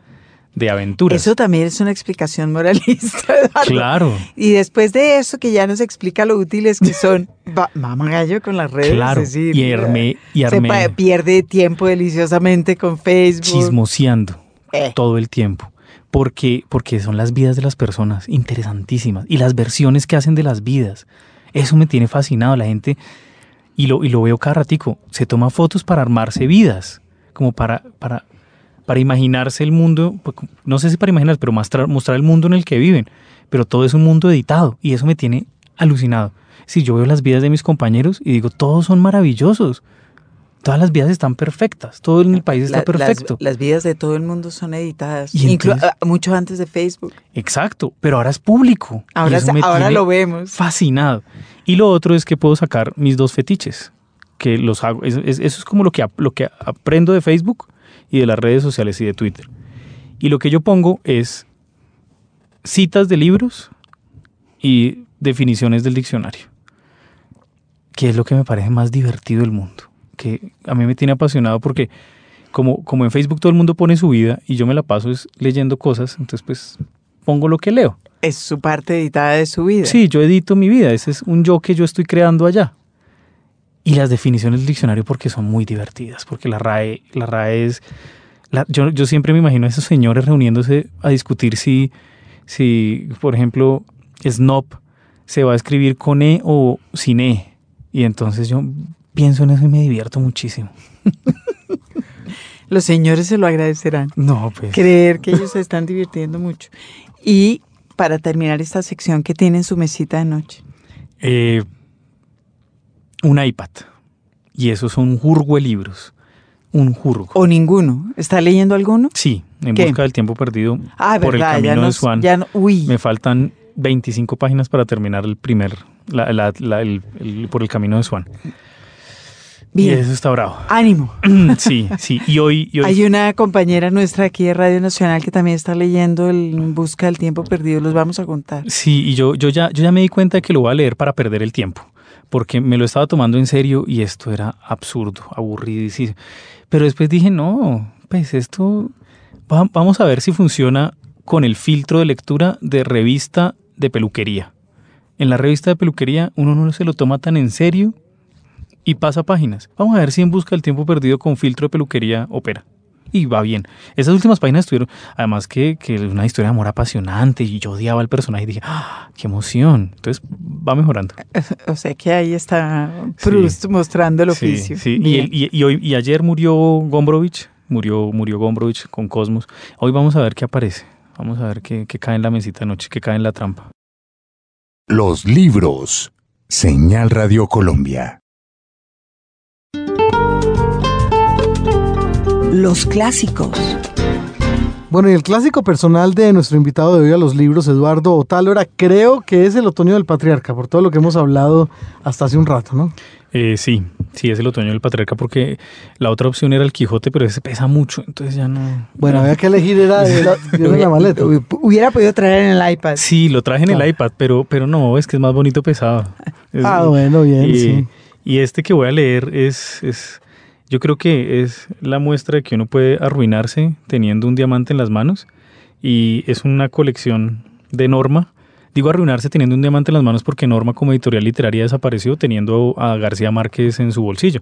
de aventuras. Eso también es una explicación moralista. Eduardo. Claro. Y después de eso, que ya nos explica lo útiles que son, mamá gallo con las redes. Claro, es decir, y armé, y se armé pa- pierde tiempo deliciosamente con Facebook. chismoseando Eh. todo el tiempo. Porque, porque son las vidas de las personas interesantísimas y las versiones que hacen de las vidas. Eso me tiene fascinado. La gente, y lo, y lo veo cada ratico, se toma fotos para armarse vidas, como para, para, para imaginarse el mundo, pues, no sé si para imaginar, pero mostrar, mostrar el mundo en el que viven. Pero todo es un mundo editado y eso me tiene alucinado. Si yo veo las vidas de mis compañeros y digo, todos son maravillosos. Todas las vidas están perfectas. Todo en el país está La- perfecto. Las, vidas de todo el mundo son editadas, Y entonces- ah, mucho antes de Facebook. Exacto, pero ahora es público. Ahora, lo vemos. Fascinado. Y lo otro es que puedo sacar mis dos fetiches, que los hago. es- es- eso es como lo que, ap- lo que aprendo de Facebook y de las redes sociales y de Twitter. Y lo que yo pongo es citas de libros y definiciones del diccionario, que es lo que me parece más divertido del mundo, que a mí me tiene apasionado porque como, como en Facebook todo el mundo pone su vida y yo me la paso es leyendo cosas, entonces pues pongo lo que leo. Es su parte editada de su vida. Sí, yo edito mi vida, ese es un yo que yo estoy creando allá. Y las definiciones del diccionario porque son muy divertidas, porque la RAE, la RAE es... la- yo, yo siempre me imagino a esos señores reuniéndose a discutir si, si, por ejemplo, snob se va a escribir con E o sin E. Y entonces yo pienso en eso y me divierto muchísimo. Los señores se lo agradecerán. No, pues... Creer que ellos se están divirtiendo mucho. Y para terminar esta sección, ¿qué tiene en su mesita de noche? Eh, un iPad. Y eso son un jurgo de libros. Un jurgo. ¿O ninguno? ¿Está leyendo alguno? Sí, en ¿Qué? busca del tiempo perdido Ah, por verdad, el ya camino no, de Swan. ya no- uy, Me faltan 25 páginas para terminar el primer, la- la- la- el- el- por el camino de Swan. Y bien. eso está bravo. Ánimo. sí, sí. Y hoy, y hoy Hay una compañera nuestra aquí de Radio Nacional que también está leyendo el Busca del Tiempo Perdido. Los vamos a contar. Sí, y yo, yo, ya, yo ya me di cuenta de que lo voy a leer para perder el tiempo, porque me lo estaba tomando en serio y esto era absurdo, aburridísimo. Pero después dije, no, pues esto, va- vamos a ver si funciona con el filtro de lectura de revista de peluquería. En la revista de peluquería uno no se lo toma tan en serio y pasa páginas. Vamos a ver si en busca del tiempo perdido con filtro de peluquería opera. Y va bien. Esas últimas páginas estuvieron, además que, que una historia de amor apasionante y yo odiaba al personaje y dije, ¡ah, qué emoción! Entonces va mejorando. O sea que ahí está Proust mostrando el oficio. sí. Y, el- y- y hoy, y ayer murió Gombrowicz, murió, murió Gombrowicz con Cosmos. Hoy vamos a ver qué aparece. Vamos a ver qué, qué cae en la mesita de noche, qué cae en la trampa. Los libros. Señal Radio Colombia. Los clásicos. Bueno, y el clásico personal de nuestro invitado de hoy a los libros, Eduardo Otálora, creo que es el otoño del patriarca, por todo lo que hemos hablado hasta hace un rato, ¿no? Eh, sí, sí, es el otoño del patriarca porque la otra opción era el Quijote, pero ese pesa mucho, entonces ya no... Bueno, había que elegir, era, era- era en la maleta. Hubi- Hubiera podido traer en el iPad. Sí, lo traje en Claro. el iPad, pero, pero no, es que es más bonito pesado. Es- Ah, bueno, bien, y, sí. y este que voy a leer es, es, yo creo que es la muestra de que uno puede arruinarse teniendo un diamante en las manos y es una colección de Norma. Digo arruinarse teniendo un diamante en las manos porque Norma como editorial literaria desapareció teniendo a García Márquez en su bolsillo.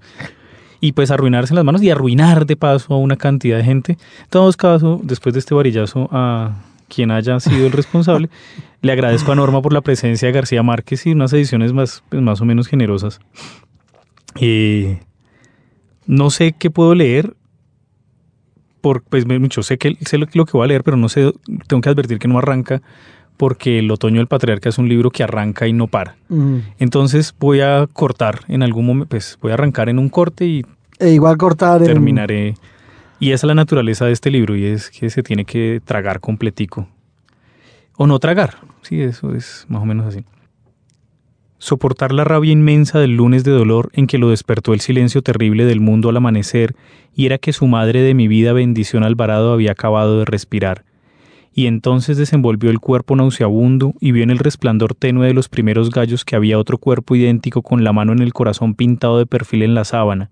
Y pues arruinarse en las manos y arruinar de paso a una cantidad de gente. En todos casos, después de este varillazo a quien haya sido el responsable, le agradezco a Norma por la presencia de García Márquez y unas ediciones más, pues, más o menos generosas. Eh, no sé qué puedo leer. Por, pues mucho sé que sé lo, lo que voy a leer, pero no sé, tengo que advertir que no arranca porque El otoño del patriarca es un libro que arranca y no para. Mm. Entonces voy a cortar en algún momento, pues voy a arrancar en un corte y E igual cortar en- terminaré. Y esa es la naturaleza de este libro y es que se tiene que tragar completico. O no tragar, sí, eso es más o menos así. Soportar la rabia inmensa del lunes de dolor en que lo despertó el silencio terrible del mundo al amanecer y era que su madre de mi vida bendición Alvarado había acabado de respirar. y entonces desenvolvió el cuerpo nauseabundo y vio en el resplandor tenue de los primeros gallos que había otro cuerpo idéntico con la mano en el corazón pintado de perfil en la sábana,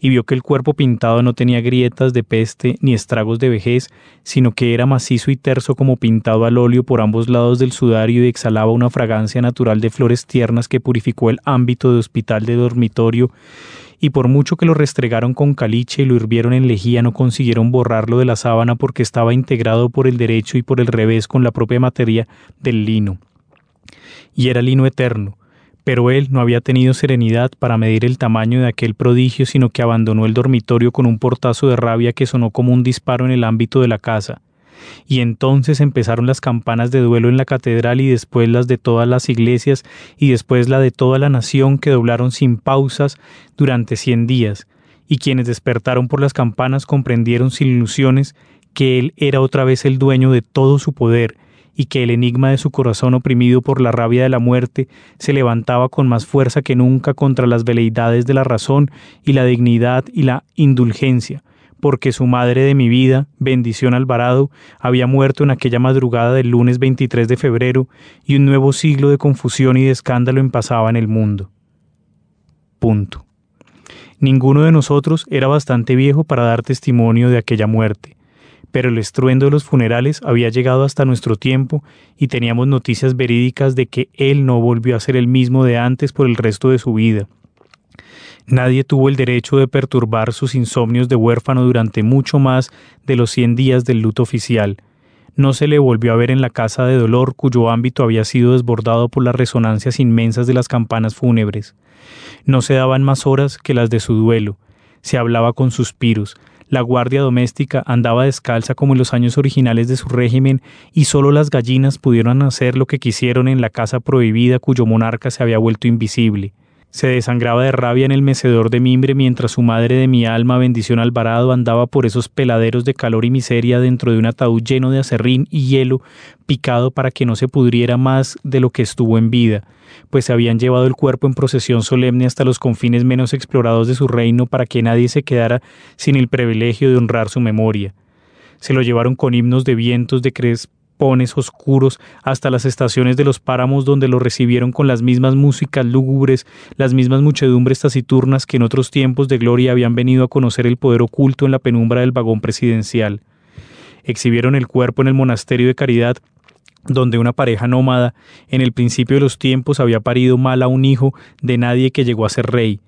y vio que el cuerpo pintado no tenía grietas de peste ni estragos de vejez, sino que era macizo y terso como pintado al óleo por ambos lados del sudario y exhalaba una fragancia natural de flores tiernas que purificó el ámbito de hospital de dormitorio, y por mucho que lo restregaron con caliche y lo hirvieron en lejía no consiguieron borrarlo de la sábana porque estaba integrado por el derecho y por el revés con la propia materia del lino. Y era lino eterno, pero él no había tenido serenidad para medir el tamaño de aquel prodigio, sino que abandonó el dormitorio con un portazo de rabia que sonó como un disparo en el ámbito de la casa. Y entonces empezaron las campanas de duelo en la catedral y después las de todas las iglesias y después la de toda la nación que doblaron sin pausas durante cien días, y quienes despertaron por las campanas comprendieron sin ilusiones que él era otra vez el dueño de todo su poder, y que el enigma de su corazón oprimido por la rabia de la muerte se levantaba con más fuerza que nunca contra las veleidades de la razón y la dignidad y la indulgencia, porque su madre de mi vida, bendición Alvarado, había muerto en aquella madrugada del lunes 23 de febrero y un nuevo siglo de confusión y de escándalo empezaba en el mundo. Punto. Ninguno de nosotros era bastante viejo para dar testimonio de aquella muerte, pero el estruendo de los funerales había llegado hasta nuestro tiempo y teníamos noticias verídicas de que él no volvió a ser el mismo de antes por el resto de su vida. Nadie tuvo el derecho de perturbar sus insomnios de huérfano durante mucho más de los cien días del luto oficial. No se le volvió a ver en la casa de dolor cuyo ámbito había sido desbordado por las resonancias inmensas de las campanas fúnebres. No se daban más horas que las de su duelo. Se hablaba con suspiros, la guardia doméstica andaba descalza como en los años originales de su régimen y solo las gallinas pudieron hacer lo que quisieron en la casa prohibida cuyo monarca se había vuelto invisible. Se desangraba de rabia en el mecedor de mimbre mientras su madre de mi alma, bendición Alvarado, andaba por esos peladeros de calor y miseria dentro de un ataúd lleno de acerrín y hielo, picado para que no se pudriera más de lo que estuvo en vida pues se habían llevado el cuerpo en procesión solemne hasta los confines menos explorados de su reino para que nadie se quedara sin el privilegio de honrar su memoria. Se lo llevaron con himnos de vientos de crespones oscuros hasta las estaciones de los páramos donde lo recibieron con las mismas músicas lúgubres, las mismas muchedumbres taciturnas que en otros tiempos de gloria habían venido a conocer el poder oculto en la penumbra del vagón presidencial. Exhibieron el cuerpo en el monasterio de Caridad donde una pareja nómada en el principio de los tiempos había parido mal a un hijo de nadie que llegó a ser rey.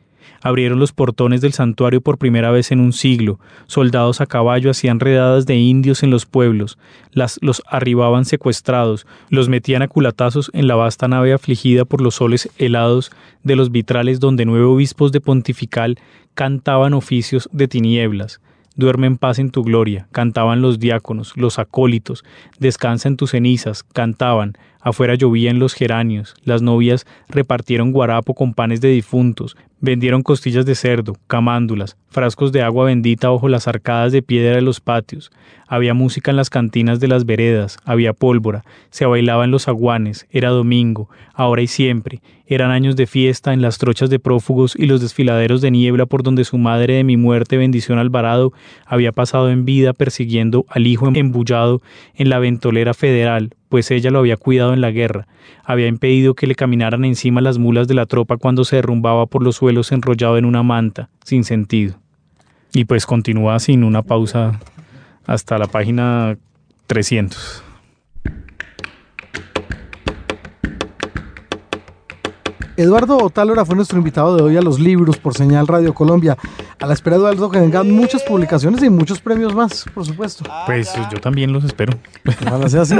Abrieron los portones del santuario por primera vez en un siglo. Soldados a caballo hacían redadas de indios en los pueblos. Los arribaban secuestrados. Los metían a culatazos en la vasta nave afligida por los soles helados de los vitrales donde nueve obispos de pontifical cantaban oficios de tinieblas. Duerme en paz en tu gloria, cantaban los diáconos, los acólitos, descansa en tus cenizas, cantaban, afuera llovían los geranios, las novias repartieron guarapo con panes de difuntos, vendieron costillas de cerdo, camándulas, frascos de agua bendita bajo las arcadas de piedra de los patios, había música en las cantinas de las veredas, había pólvora, se bailaba en los aguanes, era domingo, ahora y siempre, eran años de fiesta en las trochas de prófugos y los desfiladeros de niebla por donde su madre de mi muerte, bendición Alvarado, había pasado en vida persiguiendo al hijo embullado en la ventolera federal, pues ella lo había cuidado en la guerra, había impedido que le caminaran encima las mulas de la tropa cuando se derrumbaba por los suelos enrollado en una manta, sin sentido. Y pues continúa sin una pausa hasta la página 300. Eduardo Otálora fue nuestro invitado de hoy a los libros por Señal Radio Colombia. A la espera, Eduardo, que vengan muchas publicaciones y muchos premios más, por supuesto. Pues yo también los espero. Ojalá sea así.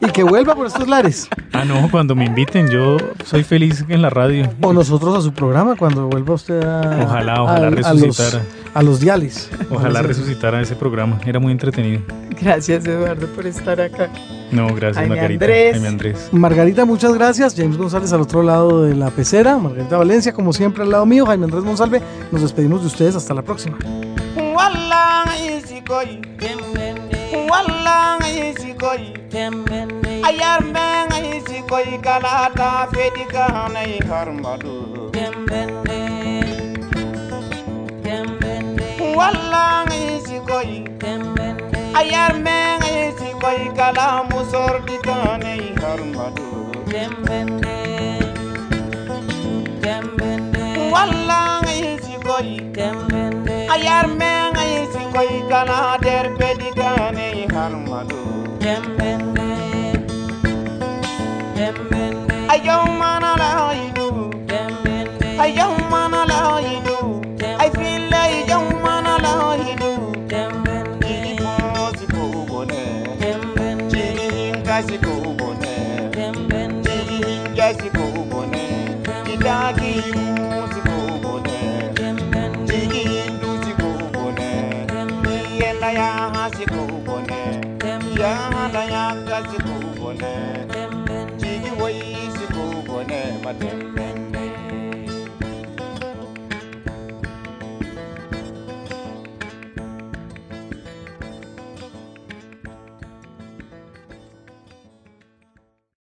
y que vuelva por estos lares. Ah, no, cuando me inviten, yo soy feliz en la radio. O nosotros a su programa, cuando vuelva usted a. Ojalá, ojalá resucitara. A los, diales. Ojalá resucitara ese programa. Era muy entretenido. Gracias, Eduardo, por estar acá. No, gracias, Margarita. Andrés. Andrés. Margarita, muchas gracias. James González al otro lado de la pecera. Margarita Valencia, como siempre, al lado mío. Jaime Andrés Monsalve. Nos despedimos de ustedes. Hasta la próxima. ayar menge si koy kala musor ditane harmadu dembende dembende wallahi si koy dembende ayar menge si koy kala der peditane harmadu dembende dembende ayom manalai